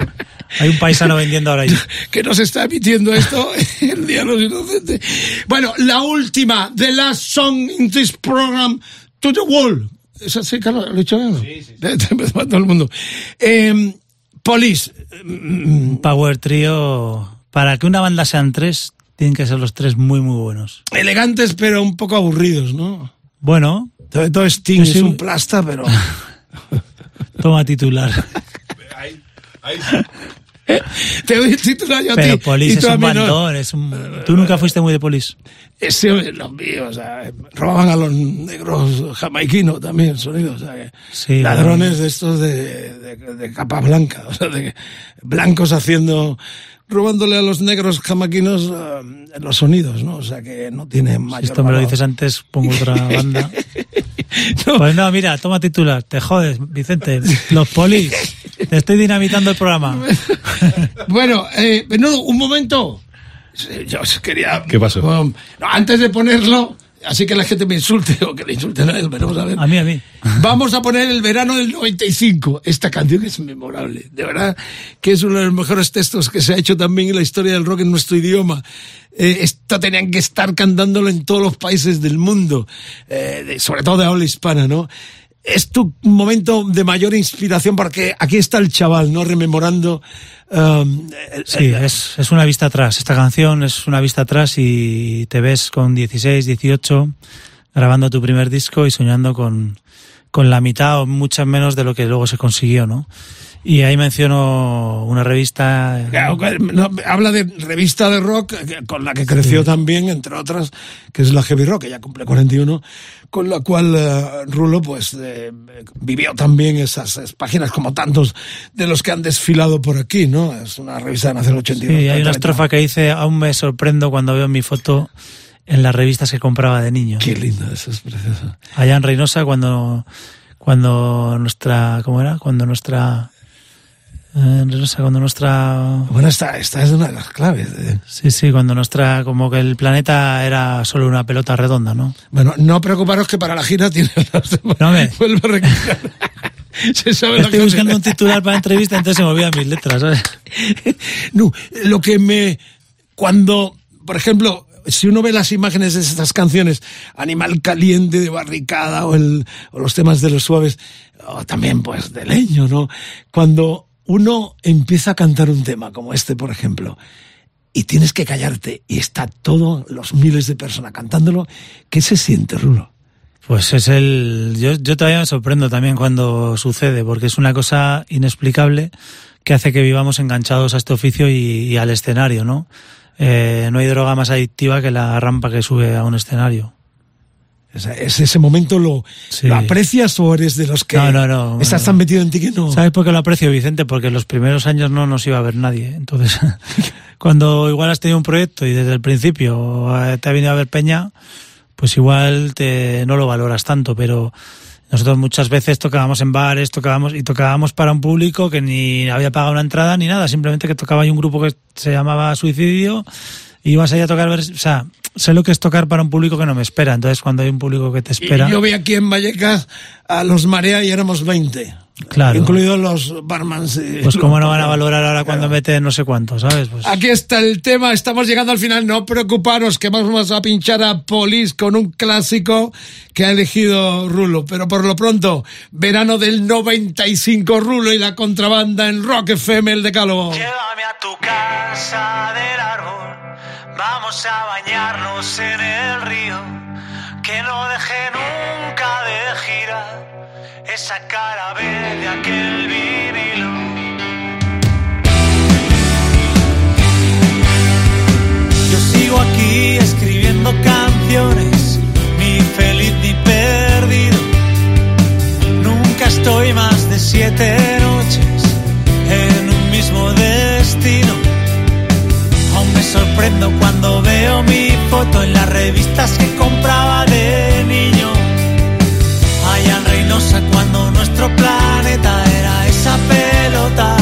Hay un paisano vendiendo ahora ahí. que nos está emitiendo esto el Día de los Inocentes. Bueno, la última, The Last Song in this program, To the Wall. ¿Es así, Carlos? ¿Lo he dicho bien? Sí, sí. todo el mundo. Eh, Police. Un Power Trio. Para que una banda sean tres, tienen que ser los tres muy, muy buenos. Elegantes, pero un poco aburridos, ¿no? Bueno, Todo, todo Sting Sí, es sí. un plasta, pero... toma titular. Te doy el titular yo a Pero ti. Y es a un mí no. bandón. Es un... Tú nunca fuiste muy de Police. Ese, los míos, o sea, robaban a los negros jamaiquinos también, sonido, o sea, que Sí, ladrones de estos de, de, de capa blanca, o sea, de blancos haciendo, robándole a los negros jamaiquinos eh, los sonidos, ¿no? O sea, que no tiene Si mayor esto me lo dices antes, pongo otra banda. No. Pues no, mira, toma titular. Te jodes, Vicente. Los polis. Te estoy dinamitando el programa. Bueno, eh, no, un momento. Yo quería... ¿Qué pasó? Um, no, antes de ponerlo, así que la gente me insulte o que le insulten a él, veremos a ver. A mí, a mí. Vamos a poner el verano del 95. Esta canción es memorable. De verdad que es uno de los mejores textos que se ha hecho también en la historia del rock en nuestro idioma. Eh, esto tenían que estar cantándolo en todos los países del mundo, eh, de- sobre todo de habla hispana, ¿no? Es tu momento de mayor inspiración porque aquí está el chaval, ¿no? Rememorando. um, el- Sí, es, es una vista atrás. Esta canción es una vista atrás y te ves con 16, 18 grabando tu primer disco y soñando con, con la mitad o muchas menos de lo que luego se consiguió, ¿no? Y ahí menciono una revista. Habla de revista de rock eh, con la que creció también, entre otras, que es la Heavy Rock, que ya cumple 41, con la cual eh, Rulo pues eh, vivió también esas, esas páginas como tantos de los que han desfilado por aquí, ¿no? Es una revista de Nación 82. Sí, hay una estrofa que dice, aún me sorprendo cuando veo mi foto en las revistas que compraba de niño. Qué lindo, eso es precioso. Allá en Reynosa cuando, cuando nuestra, ¿cómo era? Cuando nuestra, eh, en Reynosa, cuando nuestra, Bueno, esta, esta es una de las claves. de- sí, sí, cuando nuestra, como que el planeta era solo una pelota redonda, ¿no? Bueno, no preocuparos que para la gira tiene. No me- Vuelvo a recordar. Se sabe Estoy buscando un titular para entrevista, entonces se me olvidan mis letras, ¿sabes? No, lo que me. Cuando, por ejemplo, si uno ve las imágenes de estas canciones, Animal Caliente de Barricada o, el, o los temas de los suaves, o también pues de leño, ¿no? Cuando uno empieza a cantar un tema como este, por ejemplo, y tienes que callarte y está todos los miles de personas cantándolo, ¿qué se siente, Rulo? Pues es el. Yo, yo todavía me sorprendo también cuando sucede, porque es una cosa inexplicable que hace que vivamos enganchados a este oficio y, al escenario, ¿no? Eh, no hay droga más adictiva que la rampa que sube a un escenario. O sea, ¿Es ese momento lo, Sí. lo aprecias o eres de los que No, no, no, estás tan metido en ti que no? ¿Sabes por qué lo aprecio, Vicente? Porque en los primeros años no nos iba a ver nadie. ¿eh? Entonces, cuando igual has tenido un proyecto y desde el principio eh, te ha venido a ver Peña, pues igual te, no lo valoras tanto, pero nosotros muchas veces tocábamos en bares, tocábamos y tocábamos para un público que ni había pagado una entrada ni nada, simplemente que tocaba ahí un grupo que se llamaba Suicidio y ibas ahí a tocar, o sea, sé lo que es tocar para un público que no me espera, entonces cuando hay un público que te espera, Y yo vi aquí en Vallecas a los Marea y éramos 20. Claro. Incluidos los barmans. pues cómo no van a valorar ahora cuando mete no sé cuánto, ¿sabes? Pues, Aquí está el tema, estamos llegando al final, no preocuparos que vamos a pinchar a Police con un clásico que ha elegido Rulo, pero por lo pronto, verano del 95 Rulo y la contrabanda en Rock FM, el decálogo. Llévame a tu casa del árbol, Vamos a bañarnos en el río, que no deje nunca de girar esa cara B de aquel vinilo. Yo sigo aquí escribiendo canciones, mi feliz ni perdido. Nunca estoy más de siete noches en un mismo destino sorprendo cuando veo mi foto en las revistas que compraba de niño. Allá en Reynosa cuando nuestro planeta era esa pelota.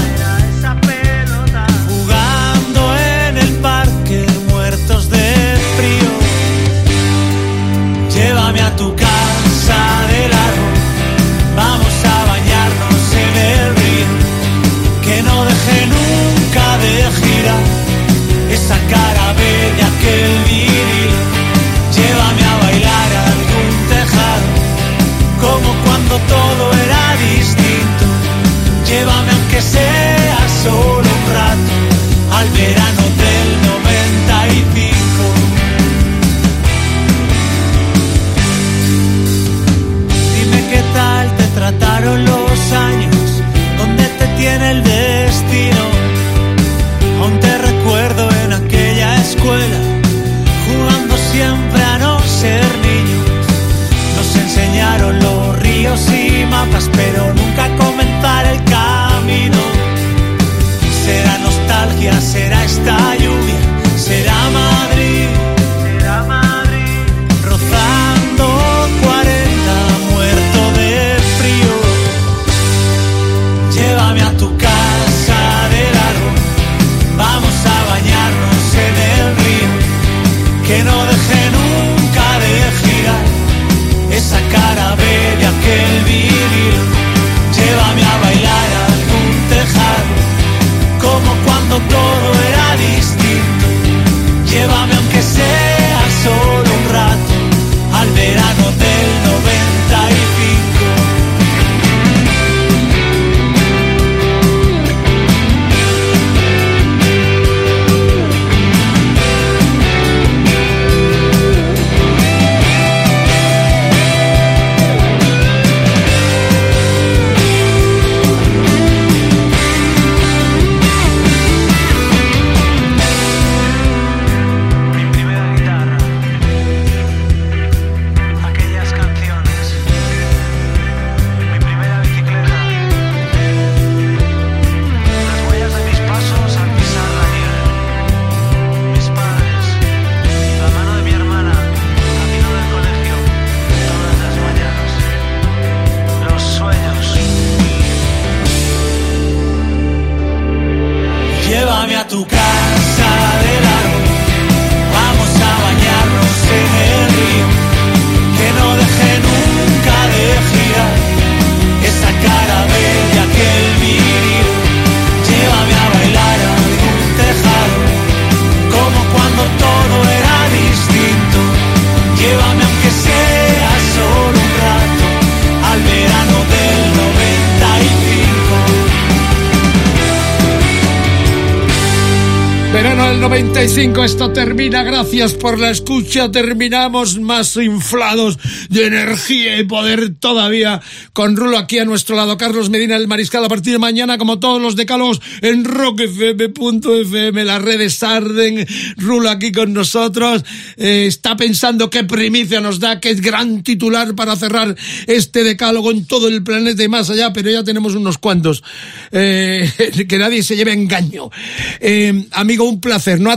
95, esto termina. Gracias por la escucha. Terminamos más inflados de energía y poder todavía. Con Rulo aquí a nuestro lado. Carlos Medina, el mariscal, a partir de mañana, como todos los decálogos, en rockfm.fm. Las redes arden. Rulo aquí con nosotros. Eh, está pensando qué primicia nos da, qué gran titular para cerrar este decálogo en todo el planeta y más allá, pero ya tenemos unos cuantos. Eh, que nadie se lleve a engaño. Eh, amigo, un placer. No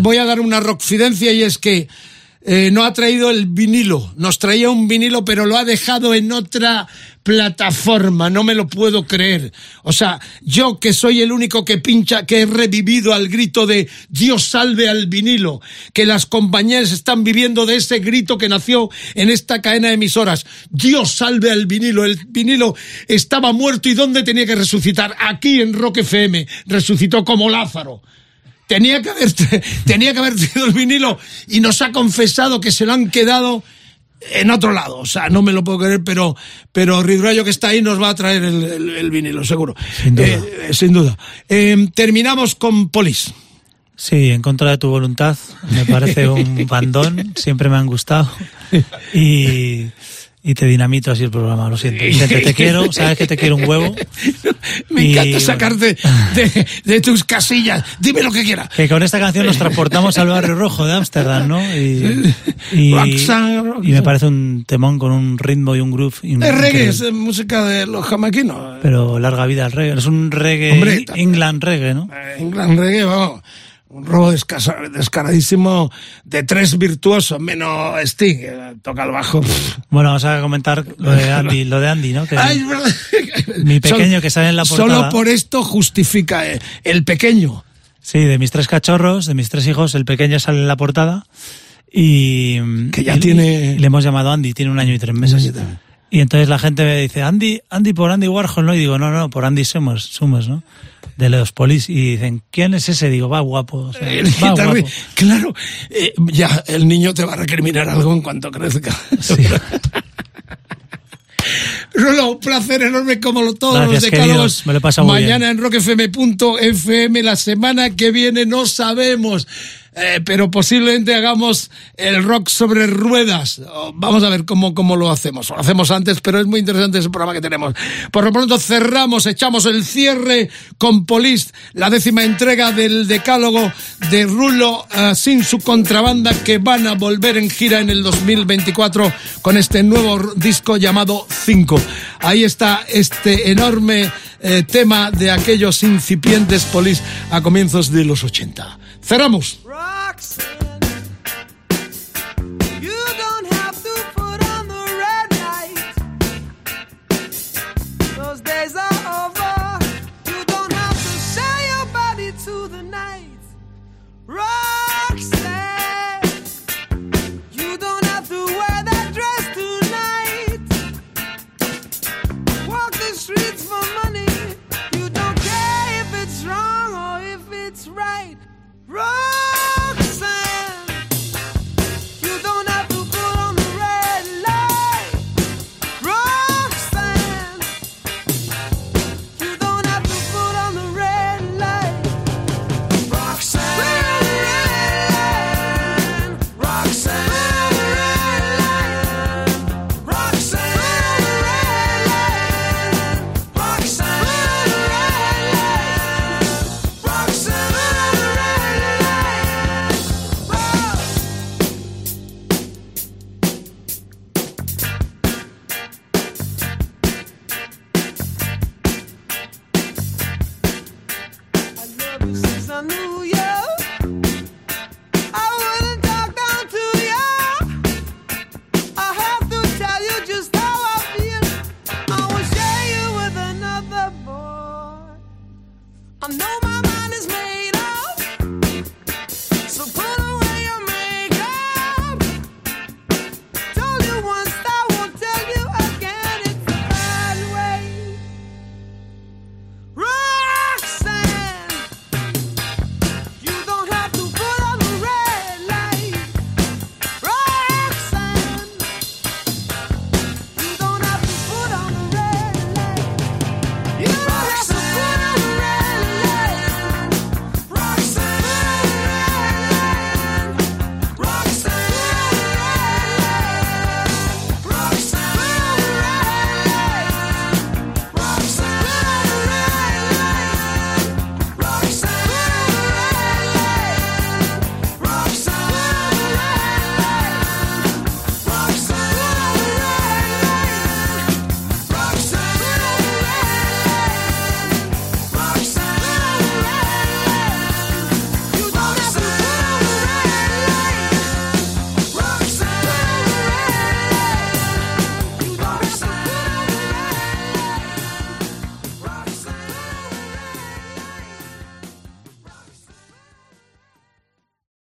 voy a dar una rockfidencia y es que eh, no ha traído el vinilo. Nos traía un vinilo, pero lo ha dejado en otra plataforma. No me lo puedo creer. O sea, yo que soy el único que pincha, que he revivido al grito de Dios salve al vinilo, que las compañías están viviendo de ese grito que nació en esta cadena de emisoras. Dios salve al vinilo. El vinilo estaba muerto y ¿dónde tenía que resucitar? Aquí en Rock FM. Resucitó como Lázaro. Tenía que haber, tenía que haber tenido el vinilo y nos ha confesado que se lo han quedado en otro lado. O sea, no me lo puedo creer, pero, pero Ridrayo que está ahí nos va a traer el, el- el vinilo, seguro. Sin duda. Eh, sin duda. Eh, terminamos con Polis. Sí, en contra de tu voluntad. Me parece un bandón. Siempre me han gustado. Y, y te dinamito así el programa. Lo siento. Vicente, te quiero. Sabes que te quiero un huevo. Me Y, encanta sacarte de, de tus casillas. Dime lo que quieras. Que con esta canción nos transportamos al barrio rojo de Ámsterdam, ¿no? Y, y, y me parece un temón con un ritmo y un groove. Es reggae, es eh, música de los jamaquinos. Pero larga vida al reggae. Es un reggae, Hombre, England reggae, ¿no? En gran reggae, vamos. Un robo descaradísimo de tres virtuosos, menos Sting, que toca el bajo. Bueno, vamos a comentar lo de Andy, lo de Andy, ¿no? Que Ay, mi pequeño Sol- que sale en la portada. Solo por esto justifica eh, el pequeño. Sí, de mis tres cachorros, de mis tres hijos, el pequeño sale en la portada y Que ya y- tiene- y le hemos llamado Andy, tiene un año y tres meses. Y entonces la gente me dice, Andy, Andy por Andy Warhol, ¿no? Y digo, no, no, por Andy Summers, Summers, ¿no? De los polis. Y dicen, ¿quién es ese? Digo, va guapo. o sea, El va guitarri- guapo. Claro, eh, ya el niño te va a recriminar algo en cuanto crezca. Rulo, un placer enorme como lo- todos Gracias, los decálogos. Me lo he pasado muy Mañana en rockfm.fm, la semana que viene no sabemos, eh, pero posiblemente hagamos el rock sobre ruedas. Oh, Vamos a ver cómo, cómo lo hacemos. Lo hacemos antes, pero es muy interesante ese programa que tenemos. Por lo pronto cerramos, echamos el cierre con Polis, la décima entrega del decálogo de Rulo eh, sin su contrabanda que van a volver en gira en el 2024 con este nuevo disco llamado 5. Ahí está este enorme eh, tema de aquellos incipientes Polis a comienzos de los 80. Cerramos.